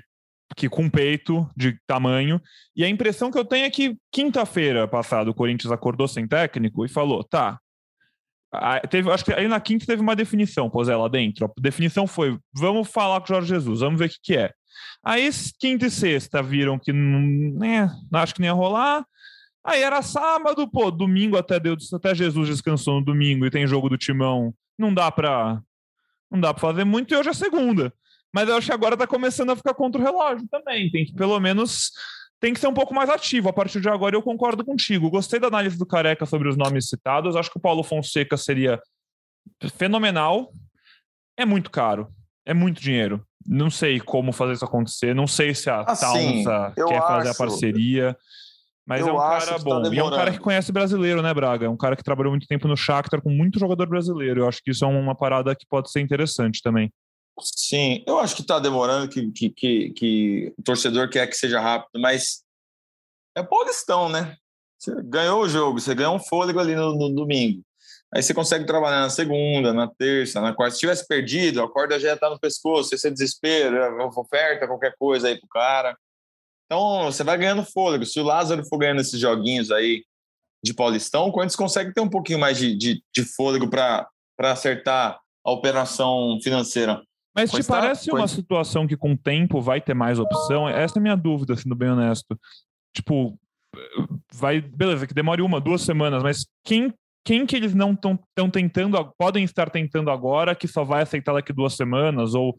que com peito de tamanho. E a impressão que eu tenho é que quinta-feira passada o Corinthians acordou sem técnico e falou: tá. Teve, acho que aí na quinta teve uma definição, pôs ela dentro. A definição foi: vamos falar com o Jorge Jesus, vamos ver o que, que é. Aí quinta e sexta viram que né, acho que nem ia rolar. Aí era sábado, pô, domingo até Deus, até Jesus descansou no domingo e tem jogo do Timão. Não dá pra não dá para fazer muito e hoje é segunda. Mas eu acho que agora tá começando a ficar contra o relógio também. Tem que pelo menos tem que ser um pouco mais ativo. A partir de agora eu concordo contigo. Gostei da análise do Careca sobre os nomes citados. Acho que o Paulo Fonseca seria fenomenal. É muito caro. É muito dinheiro. Não sei como fazer isso acontecer. Não sei se a assim, Taunsa quer fazer a parceria. Mas eu é um cara tá bom. Tá e é um cara que conhece brasileiro, né, Braga? É um cara que trabalhou muito tempo no Shakhtar com muito jogador brasileiro. Eu acho que isso é uma parada que pode ser interessante também. Sim, eu acho que está demorando, que, que, que, que, o torcedor quer que seja rápido, mas é Paulistão, né? Você ganhou o jogo, você ganhou um fôlego ali no, no domingo. Aí você consegue trabalhar na segunda, na terça, na quarta. Se tivesse perdido, a corda já está no pescoço, esse é desespero, é oferta, qualquer coisa aí pro cara. Então, você vai ganhando fôlego. Se o Lázaro for ganhando esses joguinhos aí de Paulistão, o Corinthians consegue ter um pouquinho mais de, de, de fôlego para acertar a operação financeira. Mas te tá, parece uma situação que com o tempo vai ter mais opção? Essa é a minha dúvida, sendo bem honesto. Tipo, vai, beleza, que demore uma, duas semanas, mas quem, quem que eles não estão tentando, podem estar tentando agora que só vai aceitar daqui duas semanas? Ou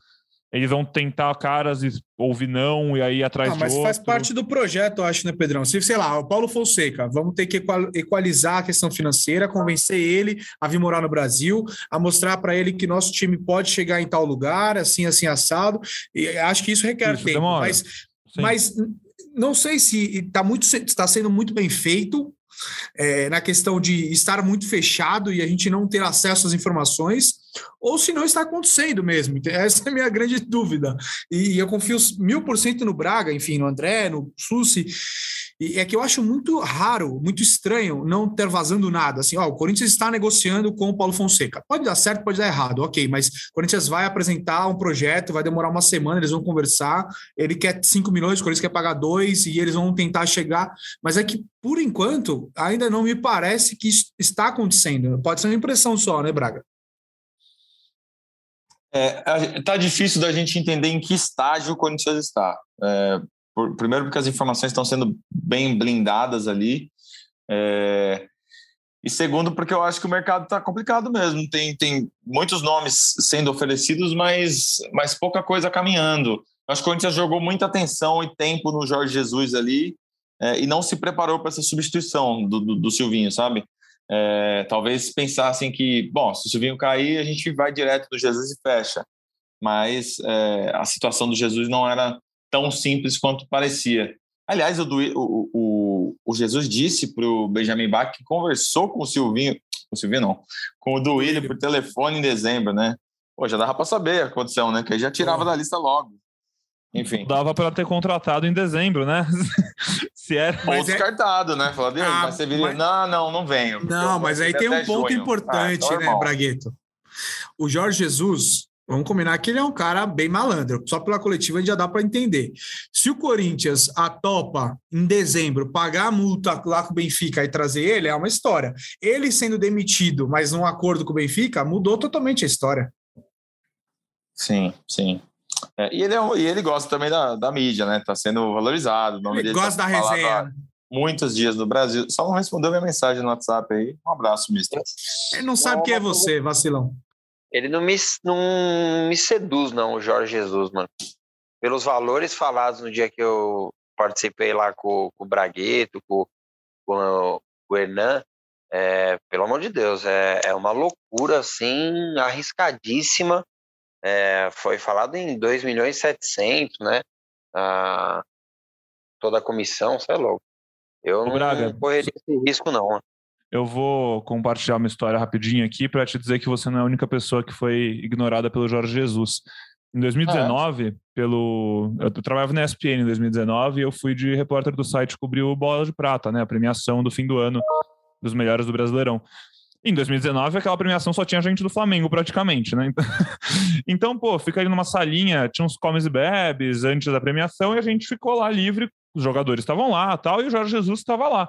eles vão tentar caras ouvir não e aí atrás ah, mas outro. faz parte do projeto, eu acho, né, Pedrão? Se, sei lá, o Paulo Fonseca, vamos ter que equalizar a questão financeira, convencer ele a vir morar no Brasil, a mostrar para ele que nosso time pode chegar em tal lugar, assim, assim, assado. E acho que isso requer isso tempo. Demora. Mas, mas não sei se está muito está sendo muito bem feito é, na questão de estar muito fechado e a gente não ter acesso às informações, ou se não está acontecendo mesmo. Essa é a minha grande <laughs> dúvida. E eu confio mil por cento no Braga, enfim, no André, no Sussi. E é que eu acho muito raro, muito estranho não ter vazando nada. Assim, ó, o Corinthians está negociando com o Paulo Fonseca. Pode dar certo, pode dar errado, ok, mas o Corinthians vai apresentar um projeto, vai demorar uma semana, eles vão conversar. Ele quer 5 milhões, o Corinthians quer pagar 2 e eles vão tentar chegar. Mas é que, por enquanto, ainda não me parece que isso está acontecendo. Pode ser uma impressão só, né, Braga? É, tá difícil da gente entender em que estágio o Corinthians está. É, por, primeiro porque as informações estão sendo bem blindadas ali. É, e segundo, porque eu acho que o mercado está complicado mesmo. Tem, tem muitos nomes sendo oferecidos, mas, mas pouca coisa caminhando. Acho que o Corinthians jogou muita atenção e tempo no Jorge Jesus ali é, e não se preparou para essa substituição do, do, do Silvinho, sabe? É, talvez pensassem que, bom, se o Silvinho cair, a gente vai direto do Jesus e fecha. Mas é, a situação do Jesus não era tão simples quanto parecia. Aliás, o, o, o, o Jesus disse para o Benjamin Bach que conversou com o Silvinho, com o Silvinho não, com o Duílio por telefone em dezembro, né? Pô, já dava para saber a condição, né? Que aí já tirava da lista logo. Enfim. Dava para ter contratado em dezembro, né? <laughs> Se era. Ou é- descartado, é... né? Falar, ah, mas você viria... mas... Não, não, não venho. Não, mas aí tem um ponto junho. importante, ah, né, Bragueto? O Jorge Jesus, vamos combinar que ele é um cara bem malandro. Só pela coletiva já dá para entender. Se o Corinthians atopa em dezembro pagar a multa lá com o Benfica e trazer ele, é uma história. Ele sendo demitido, mas num acordo com o Benfica, mudou totalmente a história. Sim, sim. É, e, ele é, e ele gosta também da, da mídia, né? Tá sendo valorizado. ele gosta tá da resenha. Muitos dias no Brasil. Só não respondeu minha mensagem no WhatsApp aí. Um abraço, mister. Ele não sabe quem é você, vacilão. Ele não me, não me seduz, não, o Jorge Jesus, mano. Pelos valores falados no dia que eu participei lá com, com o Bragueto, com, com, o Hernan, é, pelo amor de Deus, é, é uma loucura, assim, arriscadíssima é, foi falado em 2 milhões e 700, né? Ah, toda a comissão, você é louco. Eu não Braga, correria esse risco, não. Eu vou compartilhar uma história rapidinho aqui para te dizer que você não é a única pessoa que foi ignorada pelo Jorge Jesus. Em 2019, pelo. Eu trabalhava na ESPN em 2019 e eu fui de repórter do site cobrir o Bola de Prata, né? A premiação do fim do ano dos melhores do Brasileirão. Em 2019, aquela premiação só tinha gente do Flamengo, praticamente, né? Então, <laughs> então, pô, fica ali numa salinha, tinha uns comes e bebes antes da premiação e a gente ficou lá livre, os jogadores estavam lá tal, e o Jorge Jesus estava lá.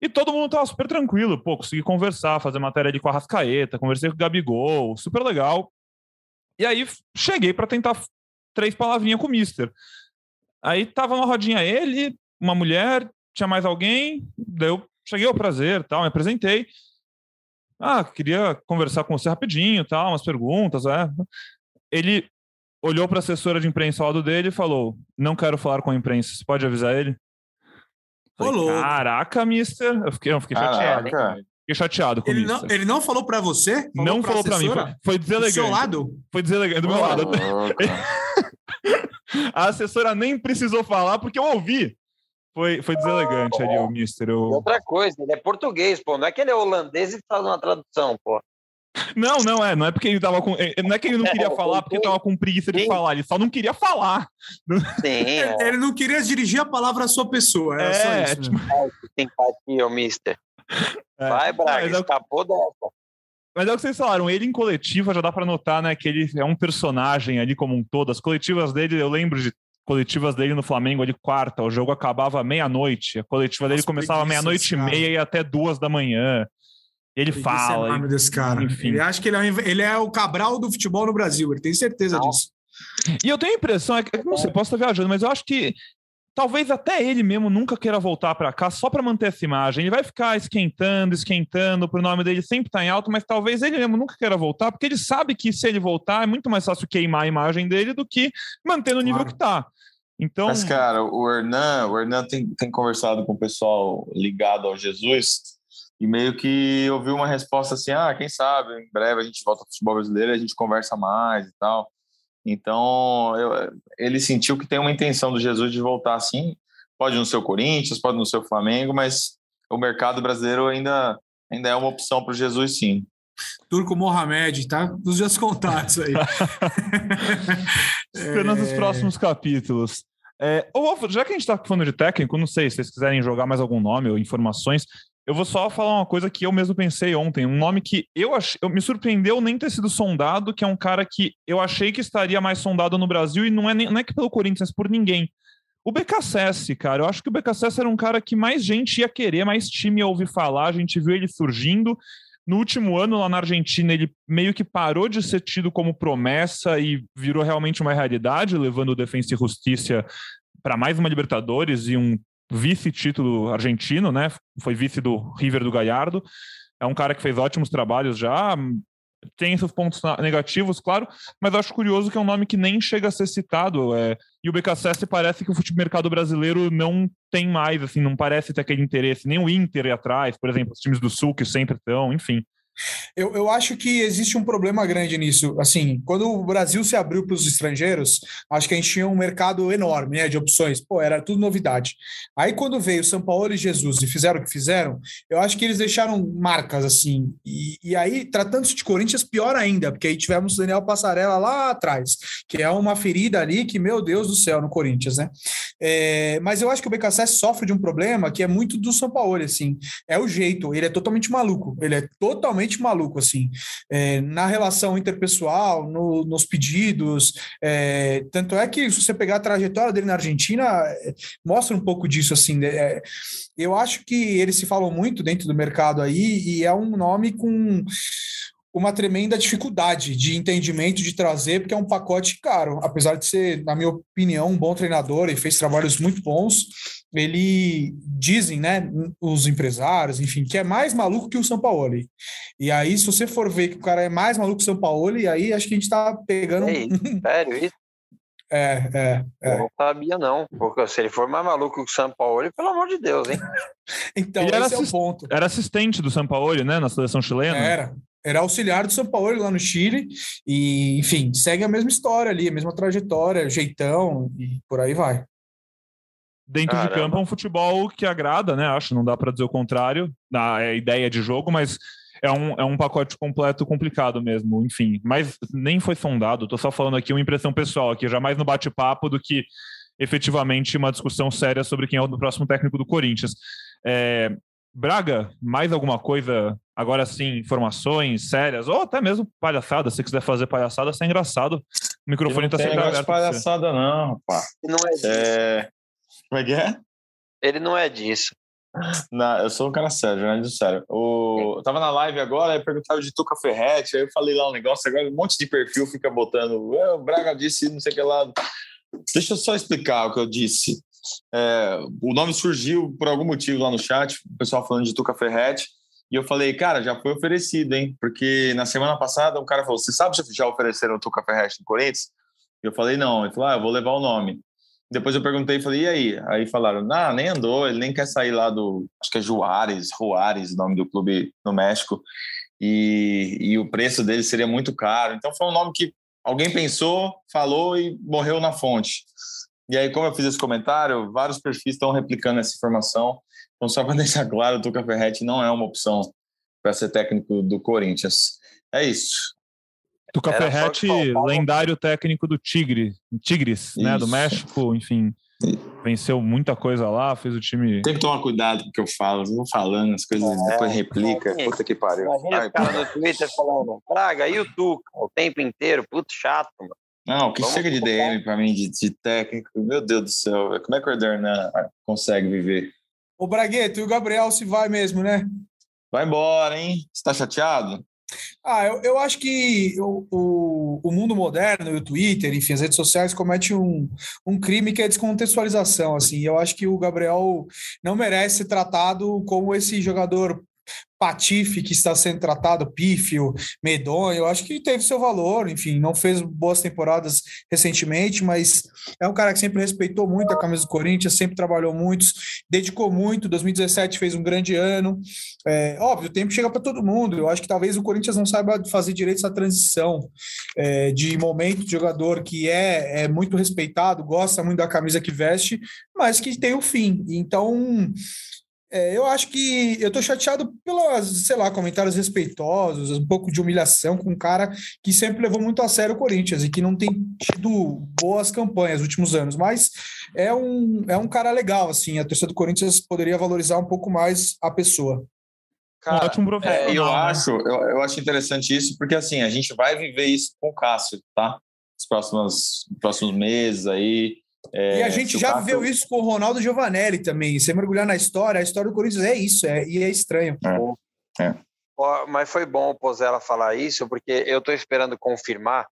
E todo mundo tava super tranquilo, pô, consegui conversar, fazer matéria ali com a Rascaeta, conversei com o Gabigol, super legal. E aí cheguei para tentar três palavrinhas com o Mister. Aí tava uma rodinha ele, uma mulher, tinha mais alguém, deu, cheguei ao prazer, tal, me apresentei. Ah, queria conversar com você rapidinho, tal, umas perguntas, é. Ele olhou para a assessora de imprensa ao lado dele e falou: "Não quero falar com a imprensa, você pode avisar ele?" Falei, Caraca, mister. Eu fiquei, eu fiquei chateado. Fiquei chateado com ele isso. Não, ele não falou para você? Falou não falou para mim. Foi, foi deselegante. Do seu lado? Foi deselegante. Do meu oh, lado. <laughs> a assessora nem precisou falar porque eu ouvi. Foi, foi deselegante oh, ali o mister. Eu... Outra coisa, ele é português, pô. Não é que ele é holandês e faz uma tradução, pô. Não, não é. Não é porque ele tava com. Eh, não é que ele não queria é, falar porque tava com preguiça de Sim. falar. Ele só não queria falar. Sim. É. Ele não queria dirigir a palavra à sua pessoa. É, só isso. Tipo... Simpatia, mister. É. Vai, Braga, Mas escapou é... dessa. Mas é o que vocês falaram, ele em coletiva já dá para notar, né, que ele é um personagem ali como um todo. As coletivas dele, eu lembro de coletivas dele no Flamengo ali quarta, o jogo acabava meia-noite, a coletiva dele Nossa, começava meia-noite e meia e até duas da manhã. Ele fala. Enorme desse cara. Enfim. Ele acha que ele é, ele é o Cabral do futebol no Brasil, ele tem certeza não. disso. E eu tenho a impressão, é que, não sei, posso estar viajando, mas eu acho que talvez até ele mesmo nunca queira voltar para cá só para manter essa imagem. Ele vai ficar esquentando, esquentando, o nome dele sempre tá em alto, mas talvez ele mesmo nunca queira voltar, porque ele sabe que se ele voltar é muito mais fácil queimar a imagem dele do que manter no nível claro. que tá. Então... Mas, cara, o Hernan, o Hernan tem, tem conversado com o pessoal ligado ao Jesus e meio que ouviu uma resposta assim: ah, quem sabe, em breve a gente volta ao futebol brasileiro e a gente conversa mais e tal. Então, eu, ele sentiu que tem uma intenção do Jesus de voltar assim. Pode no seu Corinthians, pode no seu Flamengo, mas o mercado brasileiro ainda, ainda é uma opção para o Jesus, sim. Turco Mohamed, tá? Nos dias contatos aí. <laughs> Esperando é... os próximos capítulos. É, já que a gente está falando de técnico, não sei se vocês quiserem jogar mais algum nome ou informações, eu vou só falar uma coisa que eu mesmo pensei ontem, um nome que eu achei, eu, me surpreendeu nem ter sido sondado, que é um cara que eu achei que estaria mais sondado no Brasil e não é, nem, não é que pelo Corinthians, por ninguém. O BKSS, cara, eu acho que o BKSS era um cara que mais gente ia querer, mais time ia ouvir falar, a gente viu ele surgindo. No último ano, lá na Argentina, ele meio que parou de ser tido como promessa e virou realmente uma realidade, levando o Defensa e Justiça para mais uma Libertadores e um vice-título argentino, né? Foi vice do River do Gallardo. É um cara que fez ótimos trabalhos já, tem seus pontos negativos, claro, mas acho curioso que é um nome que nem chega a ser citado. É, e o BKSS parece que o futebol mercado brasileiro não tem mais, assim, não parece ter aquele interesse, nem o Inter atrás, por exemplo, os times do Sul que sempre estão, enfim. Eu, eu acho que existe um problema grande nisso. Assim, quando o Brasil se abriu para os estrangeiros, acho que a gente tinha um mercado enorme né, de opções. Pô, era tudo novidade. Aí, quando veio São Paulo e Jesus e fizeram o que fizeram, eu acho que eles deixaram marcas assim. E, e aí, tratando-se de Corinthians, pior ainda, porque aí tivemos o Daniel Passarella lá atrás, que é uma ferida ali que, meu Deus do céu, no Corinthians, né? É, mas eu acho que o BKSS sofre de um problema que é muito do São Paulo, assim. É o jeito, ele é totalmente maluco. Ele é totalmente totalmente maluco, assim, é, na relação interpessoal, no, nos pedidos. É, tanto é que, se você pegar a trajetória dele na Argentina, é, mostra um pouco disso, assim. Né, é, eu acho que ele se falou muito dentro do mercado aí, e é um nome com uma tremenda dificuldade de entendimento de trazer, porque é um pacote caro. Apesar de ser, na minha opinião, um bom treinador e fez trabalhos muito bons, ele dizem, né, os empresários, enfim, que é mais maluco que o São Paulo. E aí, se você for ver que o cara é mais maluco que o São Paulo, e aí acho que a gente está pegando. É isso, <laughs> sério isso? É, é, é. Eu não sabia, não. Porque se ele for mais maluco que o São Paulo, pelo amor de Deus, hein? <laughs> então, ele esse é o ponto. Era assistente do São Paulo, né? Na seleção chilena. Era. Era auxiliar do São Paulo lá no Chile. E, enfim, segue a mesma história ali, a mesma trajetória, jeitão e por aí vai dentro Caramba. de campo é um futebol que agrada, né? Acho, não dá para dizer o contrário da é, ideia de jogo, mas é um, é um pacote completo complicado mesmo, enfim. Mas nem foi sondado, tô só falando aqui uma impressão pessoal aqui, jamais no bate-papo do que efetivamente uma discussão séria sobre quem é o próximo técnico do Corinthians. É, Braga, mais alguma coisa, agora sim, informações sérias, ou até mesmo palhaçada, se quiser fazer palhaçada, isso é engraçado. O microfone está sempre aberto. Não palhaçada não, rapaz. Não é. É... Como é que é? Ele não é disso. Não, eu sou um cara sério, jornalismo sério. O... Eu tava na live agora, aí perguntaram de Tuca Ferretti, aí eu falei lá um negócio, agora um monte de perfil fica botando, o Braga disse não sei o que lá. Deixa eu só explicar o que eu disse. É, o nome surgiu por algum motivo lá no chat, o pessoal falando de Tuca Ferretti, e eu falei, cara, já foi oferecido, hein? Porque na semana passada um cara falou: Você sabe se já ofereceram o Tuca Ferretti no Corinthians? E eu falei: Não. Ele falou: Ah, eu vou levar o nome. Depois eu perguntei e falei: E aí? Aí falaram: Ah, nem andou, ele nem quer sair lá do. Acho que é Juárez, Juárez, o nome do clube no México. E, e o preço dele seria muito caro. Então foi um nome que alguém pensou, falou e morreu na fonte. E aí, como eu fiz esse comentário, vários perfis estão replicando essa informação. Então, só para <laughs> deixar claro, o Tuca Ferretti não é uma opção para ser técnico do Corinthians. É isso. Tuca Era Ferretti, lendário técnico do Tigre, Tigres, isso. né, do México, enfim. Venceu muita coisa lá, fez o time. Tem que tomar cuidado com o que eu falo, não falando as coisas, é, depois replica. É, puta que pariu. Imagina o cara no Twitter falando, Praga, e o Tuca? O tempo inteiro, puto chato, mano. Não, que Vamos chega de DM para mim, de, de, técnico, meu Deus do céu, como é que o Hernan consegue viver? O Bragueto e o Gabriel se vai mesmo, né? Vai embora, hein? Você tá chateado? Ah, eu, eu acho que o, o, o, mundo moderno o Twitter, enfim, as redes sociais cometem um, um crime que é descontextualização, assim. Eu acho que o Gabriel não merece ser tratado como esse jogador patife que está sendo tratado, pífio, medonho, acho que teve seu valor, enfim, não fez boas temporadas recentemente, mas é um cara que sempre respeitou muito a camisa do Corinthians, sempre trabalhou muito, dedicou muito, 2017 fez um grande ano, é, óbvio, o tempo chega para todo mundo, eu acho que talvez o Corinthians não saiba fazer direito essa transição é, de momento de jogador que é, é muito respeitado, gosta muito da camisa que veste, mas que tem o fim, então é, eu acho que eu tô chateado pelas, sei lá, comentários respeitosos, um pouco de humilhação com um cara que sempre levou muito a sério o Corinthians e que não tem tido boas campanhas nos últimos anos, mas é um, é um cara legal, assim, a torcida do Corinthians poderia valorizar um pouco mais a pessoa. Cara, é, eu né? acho, eu, eu acho interessante isso, porque assim, a gente vai viver isso com o Cássio, tá? Os próximos, próximos meses aí, é, e a gente já Pato... viu isso com o Ronaldo Giovanelli também. Você mergulhar na história, a história do Corinthians é isso, é, e é estranho. É. É. Mas foi bom o Pozella falar isso, porque eu estou esperando confirmar.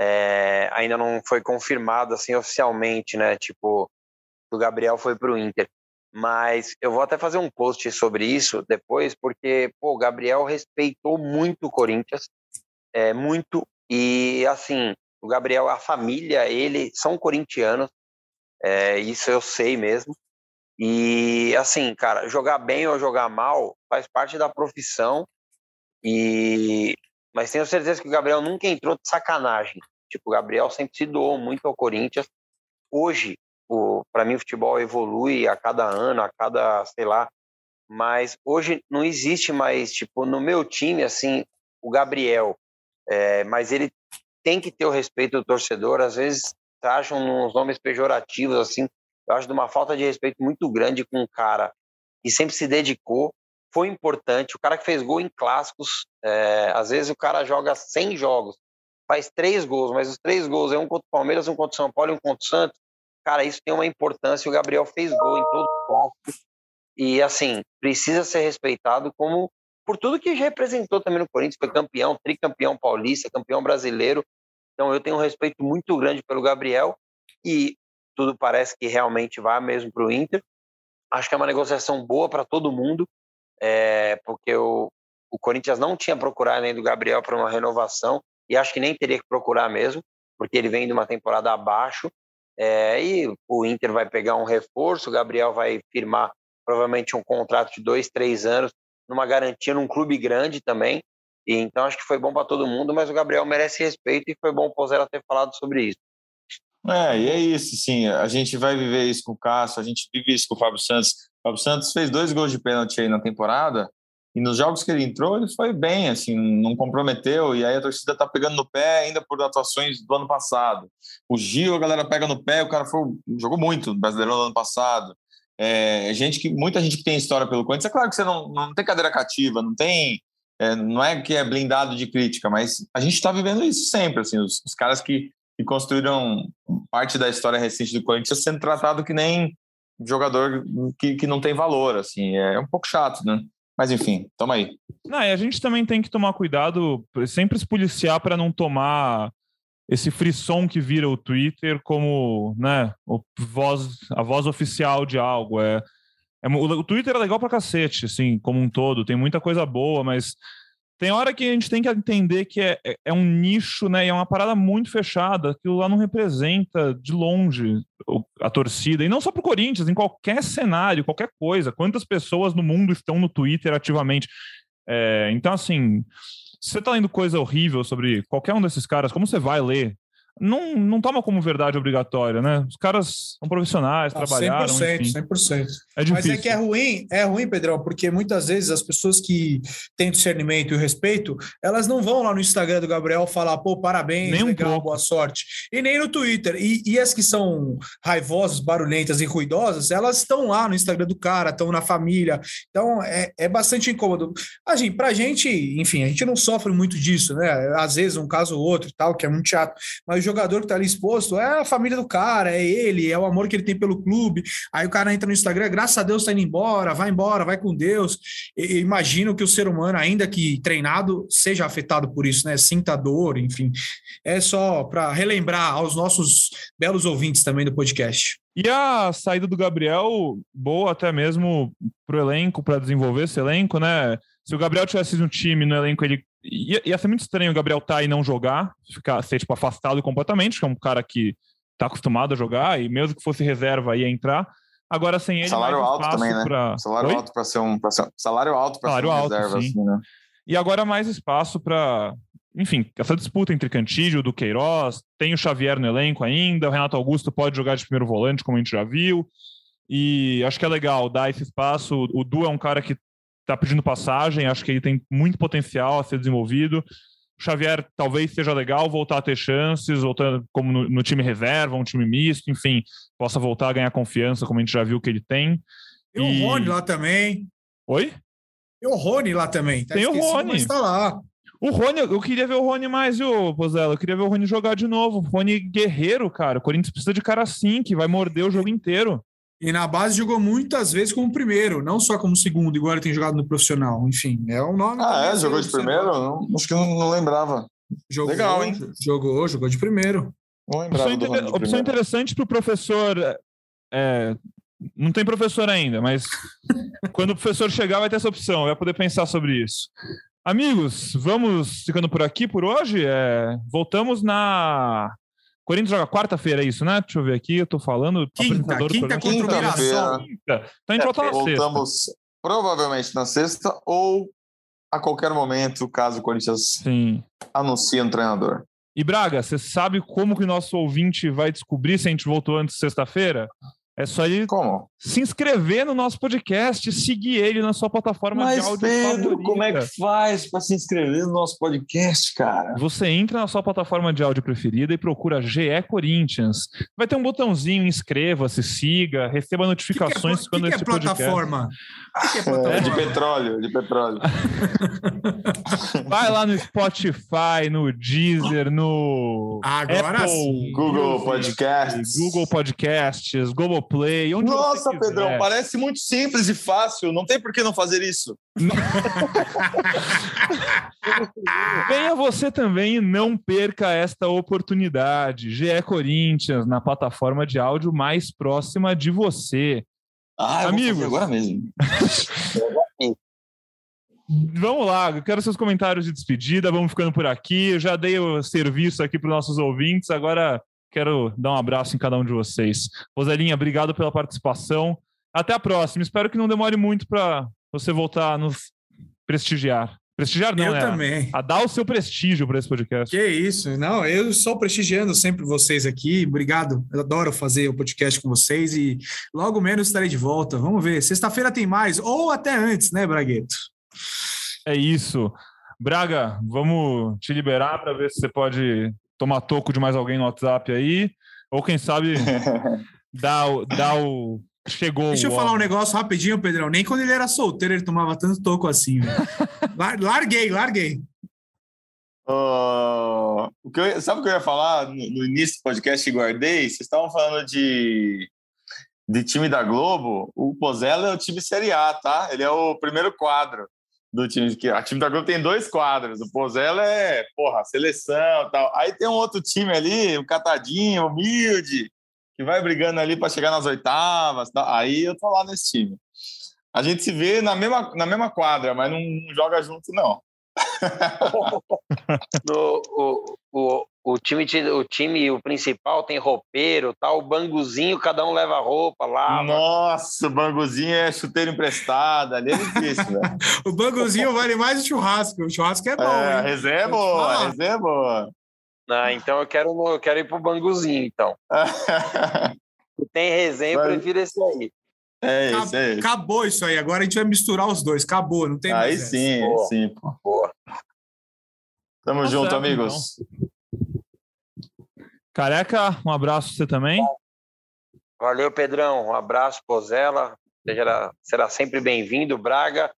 É, ainda não foi confirmado assim oficialmente, né? Tipo, o Gabriel foi para o Inter. Mas eu vou até fazer um post sobre isso depois, porque pô, o Gabriel respeitou muito o Corinthians, é, muito. E assim, o Gabriel, a família, ele são corintianos, é, isso eu sei mesmo. E assim, cara, jogar bem ou jogar mal faz parte da profissão. E mas tenho certeza que o Gabriel nunca entrou de sacanagem. Tipo, o Gabriel sempre se doou muito ao Corinthians. Hoje, para mim, o futebol evolui a cada ano, a cada, sei lá. Mas hoje não existe mais, tipo, no meu time, assim, o Gabriel. É, mas ele tem que ter o respeito do torcedor. Às vezes acham uns nomes pejorativos, assim. Eu acho de uma falta de respeito muito grande com um cara que sempre se dedicou, foi importante. O cara que fez gol em clássicos, é, às vezes o cara joga 100 jogos, faz três gols, mas os três gols é um contra o Palmeiras, um contra o São Paulo e um contra o Santos. Cara, isso tem uma importância. O Gabriel fez gol em todos os clássicos. E, assim, precisa ser respeitado como por tudo que representou também no Corinthians, foi campeão, tricampeão paulista, campeão brasileiro. Então eu tenho um respeito muito grande pelo Gabriel e tudo parece que realmente vai mesmo para o Inter. Acho que é uma negociação boa para todo mundo, é, porque o, o Corinthians não tinha procurado nem do Gabriel para uma renovação e acho que nem teria que procurar mesmo, porque ele vem de uma temporada abaixo. É, e o Inter vai pegar um reforço, o Gabriel vai firmar provavelmente um contrato de dois, três anos numa garantia num clube grande também. E, então acho que foi bom para todo mundo, mas o Gabriel merece respeito e foi bom o Pozella ter falado sobre isso. É, e é isso, sim. A gente vai viver isso com o Cássio, a gente vive isso com o Fábio Santos. O Fábio Santos fez dois gols de pênalti aí na temporada E nos jogos que ele entrou, ele foi bem, assim, não comprometeu. E aí a torcida tá pegando no pé ainda por atuações do ano passado. O Gil, a galera pega no pé, o cara foi, jogou muito no Brasileirão do ano passado. É, gente que, muita gente que tem história pelo Corinthians, é claro que você não, não tem cadeira cativa, não tem. É, não é que é blindado de crítica, mas a gente está vivendo isso sempre. Assim, os, os caras que, que construíram parte da história recente do Corinthians sendo tratado que nem jogador que, que não tem valor, assim, é um pouco chato, né? Mas enfim, toma aí. Não, e a gente também tem que tomar cuidado, sempre se policiar para não tomar esse frisson que vira o Twitter como, né, voz, a voz oficial de algo. É, é, o Twitter é legal pra cacete, assim, como um todo, tem muita coisa boa, mas tem hora que a gente tem que entender que é, é, é um nicho, né? E é uma parada muito fechada. Aquilo lá não representa de longe a torcida. E não só para o Corinthians, em qualquer cenário, qualquer coisa. Quantas pessoas no mundo estão no Twitter ativamente? É, então, assim, se você está lendo coisa horrível sobre qualquer um desses caras, como você vai ler? Não, não toma como verdade obrigatória, né? Os caras são profissionais, ah, trabalharam. 100%, enfim. 100%. É difícil. Mas é que é ruim, é ruim, Pedrão, porque muitas vezes as pessoas que têm discernimento e respeito, elas não vão lá no Instagram do Gabriel falar, pô, parabéns, nem legal, boa sorte. E nem no Twitter. E, e as que são raivosas, barulhentas e ruidosas, elas estão lá no Instagram do cara, estão na família. Então é, é bastante incômodo. A gente, pra gente, enfim, a gente não sofre muito disso, né? Às vezes um caso ou outro e tal, que é muito chato. Mas jogador que está ali exposto é a família do cara, é ele, é o amor que ele tem pelo clube. Aí o cara entra no Instagram, graças a Deus está indo embora, vai embora, vai com Deus. E, imagino que o ser humano, ainda que treinado, seja afetado por isso, né? Sinta dor, enfim. É só para relembrar aos nossos belos ouvintes também do podcast. E a saída do Gabriel, boa até mesmo para o elenco, para desenvolver esse elenco, né? Se o Gabriel tivesse no time, no elenco, ele ia, ia ser muito estranho o Gabriel tá e não jogar, ficar, ser tipo, afastado completamente, que é um cara que tá acostumado a jogar e mesmo que fosse reserva ia entrar. Agora sem ele. Salário alto também, né? Pra... Salário Oi? alto para ser um. Ser... Salário alto para ser um alto, reserva, sim. assim, né? E agora mais espaço para. Enfim, essa disputa entre Cantígio, do Queiroz, tem o Xavier no elenco ainda, o Renato Augusto pode jogar de primeiro volante, como a gente já viu. E acho que é legal dar esse espaço. O Du é um cara que está pedindo passagem, acho que ele tem muito potencial a ser desenvolvido. O Xavier talvez seja legal voltar a ter chances, voltando como no, no, time reserva, um time misto, enfim, possa voltar a ganhar confiança, como a gente já viu que ele tem. E, e... o Rony lá também. Oi? Tem o Rony lá também. Tá tem o Rony. Está lá. O Rony, eu queria ver o Rony mais, viu, Pozella? Eu queria ver o Rony jogar de novo. Rony guerreiro, cara. O Corinthians precisa de cara assim, que vai morder o jogo inteiro. E na base jogou muitas vezes como primeiro, não só como segundo, igual ele tem jogado no profissional. Enfim, é o nome. Ah, é? Jogou de primeiro? Não, acho que não, não lembrava. Jogou, Legal, hein? Jogou, jogou de primeiro. Não lembrava opção, inter... opção interessante para o professor. É, não tem professor ainda, mas quando o professor chegar, vai ter essa opção, vai poder pensar sobre isso. Amigos, vamos ficando por aqui por hoje. É, voltamos na Corinthians joga quarta-feira, é isso, né? Deixa eu ver aqui, eu tô falando. Quinta, quinta contra o Mirassol. Quinta. Então a gente é, volta na voltamos sexta. provavelmente na sexta ou a qualquer momento, caso o Corinthians Sim. anuncie um treinador. E Braga, você sabe como que o nosso ouvinte vai descobrir se a gente voltou antes de sexta-feira? É só ele como? Se inscrever no nosso podcast, seguir ele na sua plataforma Mas, de áudio Pedro, favorita. como é que faz para se inscrever no nosso podcast, cara? Você entra na sua plataforma de áudio preferida e procura GE Corinthians. Vai ter um botãozinho inscreva-se, siga, receba notificações que que é, quando que esse é plataforma? Que é plataforma? <laughs> É de petróleo, de petróleo. <laughs> Vai lá no Spotify, no Deezer, no Agora Apple, sim. Google Podcasts, Google Podcasts, Google Play, onde Nossa, Pedrão, parece muito simples e fácil. Não tem por que não fazer isso. <laughs> Venha você também e não perca esta oportunidade. GE Corinthians, na plataforma de áudio mais próxima de você. Ah, Amigos, agora mesmo. <laughs> Vamos lá, eu quero seus comentários de despedida. Vamos ficando por aqui. Eu já dei o serviço aqui para os nossos ouvintes. Agora Quero dar um abraço em cada um de vocês. Roselinha, obrigado pela participação. Até a próxima. Espero que não demore muito para você voltar a nos prestigiar. Prestigiar não, eu né? também. A dar o seu prestígio para esse podcast. Que isso. Não, eu estou prestigiando sempre vocês aqui. Obrigado. Eu adoro fazer o podcast com vocês e logo menos estarei de volta. Vamos ver. Sexta-feira tem mais, ou até antes, né, Bragueto? É isso. Braga, vamos te liberar para ver se você pode tomar toco de mais alguém no WhatsApp aí. Ou quem sabe <laughs> dá, o, dá o. Chegou. Deixa eu o... falar um negócio rapidinho, Pedrão. Nem quando ele era solteiro ele tomava tanto toco assim. <laughs> larguei, larguei. Uh, o que eu, sabe o que eu ia falar no, no início do podcast que guardei? Vocês estavam falando de, de time da Globo. O Pozella é o time Série A, tá? Ele é o primeiro quadro do time. que A time da Globo tem dois quadros. O Pozella é, porra, seleção tal. Aí tem um outro time ali, um catadinho, humilde, que vai brigando ali para chegar nas oitavas. Tal. Aí eu tô lá nesse time. A gente se vê na mesma, na mesma quadra, mas não joga junto, não. <laughs> no, o, o, o, time, o time, o principal tem roupeiro, tá? O banguzinho, cada um leva roupa lá. Nossa, o banguzinho é chuteiro emprestado, ali é difícil, né? <laughs> o banguzinho vale mais o churrasco. O churrasco é bom. É, a resenha é boa, resenha é boa. Ah, então eu quero, eu quero ir pro banguzinho, então. <laughs> tem resenha, eu prefiro esse aí. É isso, é isso. Acabou isso aí. Agora a gente vai misturar os dois. Acabou, não tem aí mais. Aí sim, aí sim. Boa. Tamo tá junto, amigos. Então. Careca, um abraço pra você também. Valeu, Pedrão. Um abraço, Pozela. Será, será sempre bem-vindo, Braga.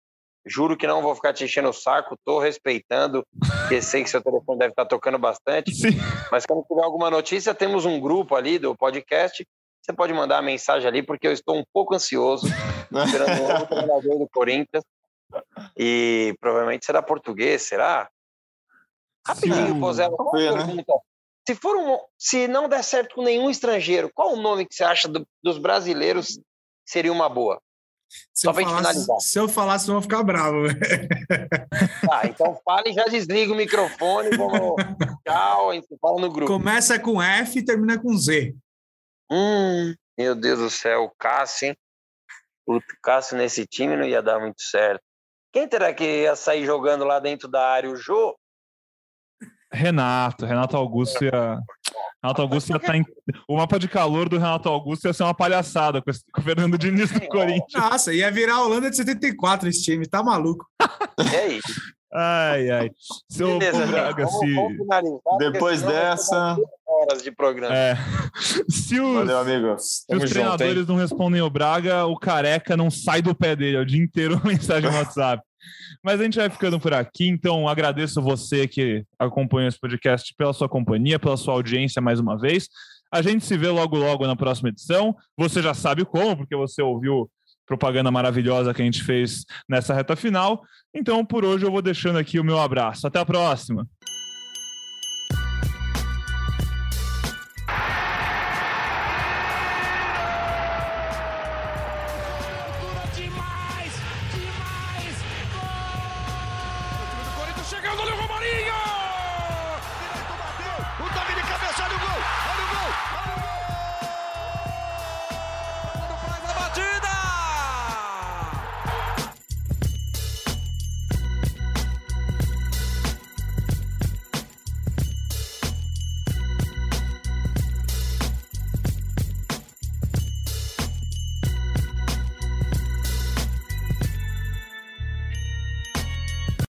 Juro que não vou ficar te enchendo o saco, tô respeitando, porque sei que seu telefone deve estar tocando bastante. Sim. Mas quando tiver alguma notícia, temos um grupo ali do podcast você pode mandar a mensagem ali, porque eu estou um pouco ansioso, esperando um novo treinador do Corinthians. E provavelmente será português, será? Rapidinho, Pozella, uma né? pergunta. Se, for um, se não der certo com nenhum estrangeiro, qual o nome que você acha do, dos brasileiros seria uma boa? Se Só para finalizar. Se eu falar, vocês vão ficar bravo. <laughs> Tá, então fale e já desliga o microfone. Vamos... Tchau, a gente fala no grupo. Começa com F e termina com Z. Hum, meu Deus do céu, o Cássio, hein? O Cássio nesse time não ia dar muito certo. Quem terá que ia sair jogando lá dentro da área? O Jô? Renato, Renato Augusto ia. Renato Augusto ia estar tá em. O mapa de calor do Renato Augusto ia ser uma palhaçada com, esse... com o Fernando Diniz do <laughs> Corinthians. Nossa, ia virar a Holanda de 74 esse time, tá maluco. É isso. Ai, ai. Seu Beleza, Braga, se... Vamos Depois dessa. Horas de programa. É. Se os, Valeu, amigos. Se os treinadores junto, não respondem o Braga, o careca não sai do pé dele, é o dia inteiro <laughs> mensagem no WhatsApp. Mas a gente vai ficando por aqui, então agradeço você que acompanha esse podcast pela sua companhia, pela sua audiência mais uma vez. A gente se vê logo, logo na próxima edição. Você já sabe como, porque você ouviu propaganda maravilhosa que a gente fez nessa reta final. Então, por hoje, eu vou deixando aqui o meu abraço. Até a próxima!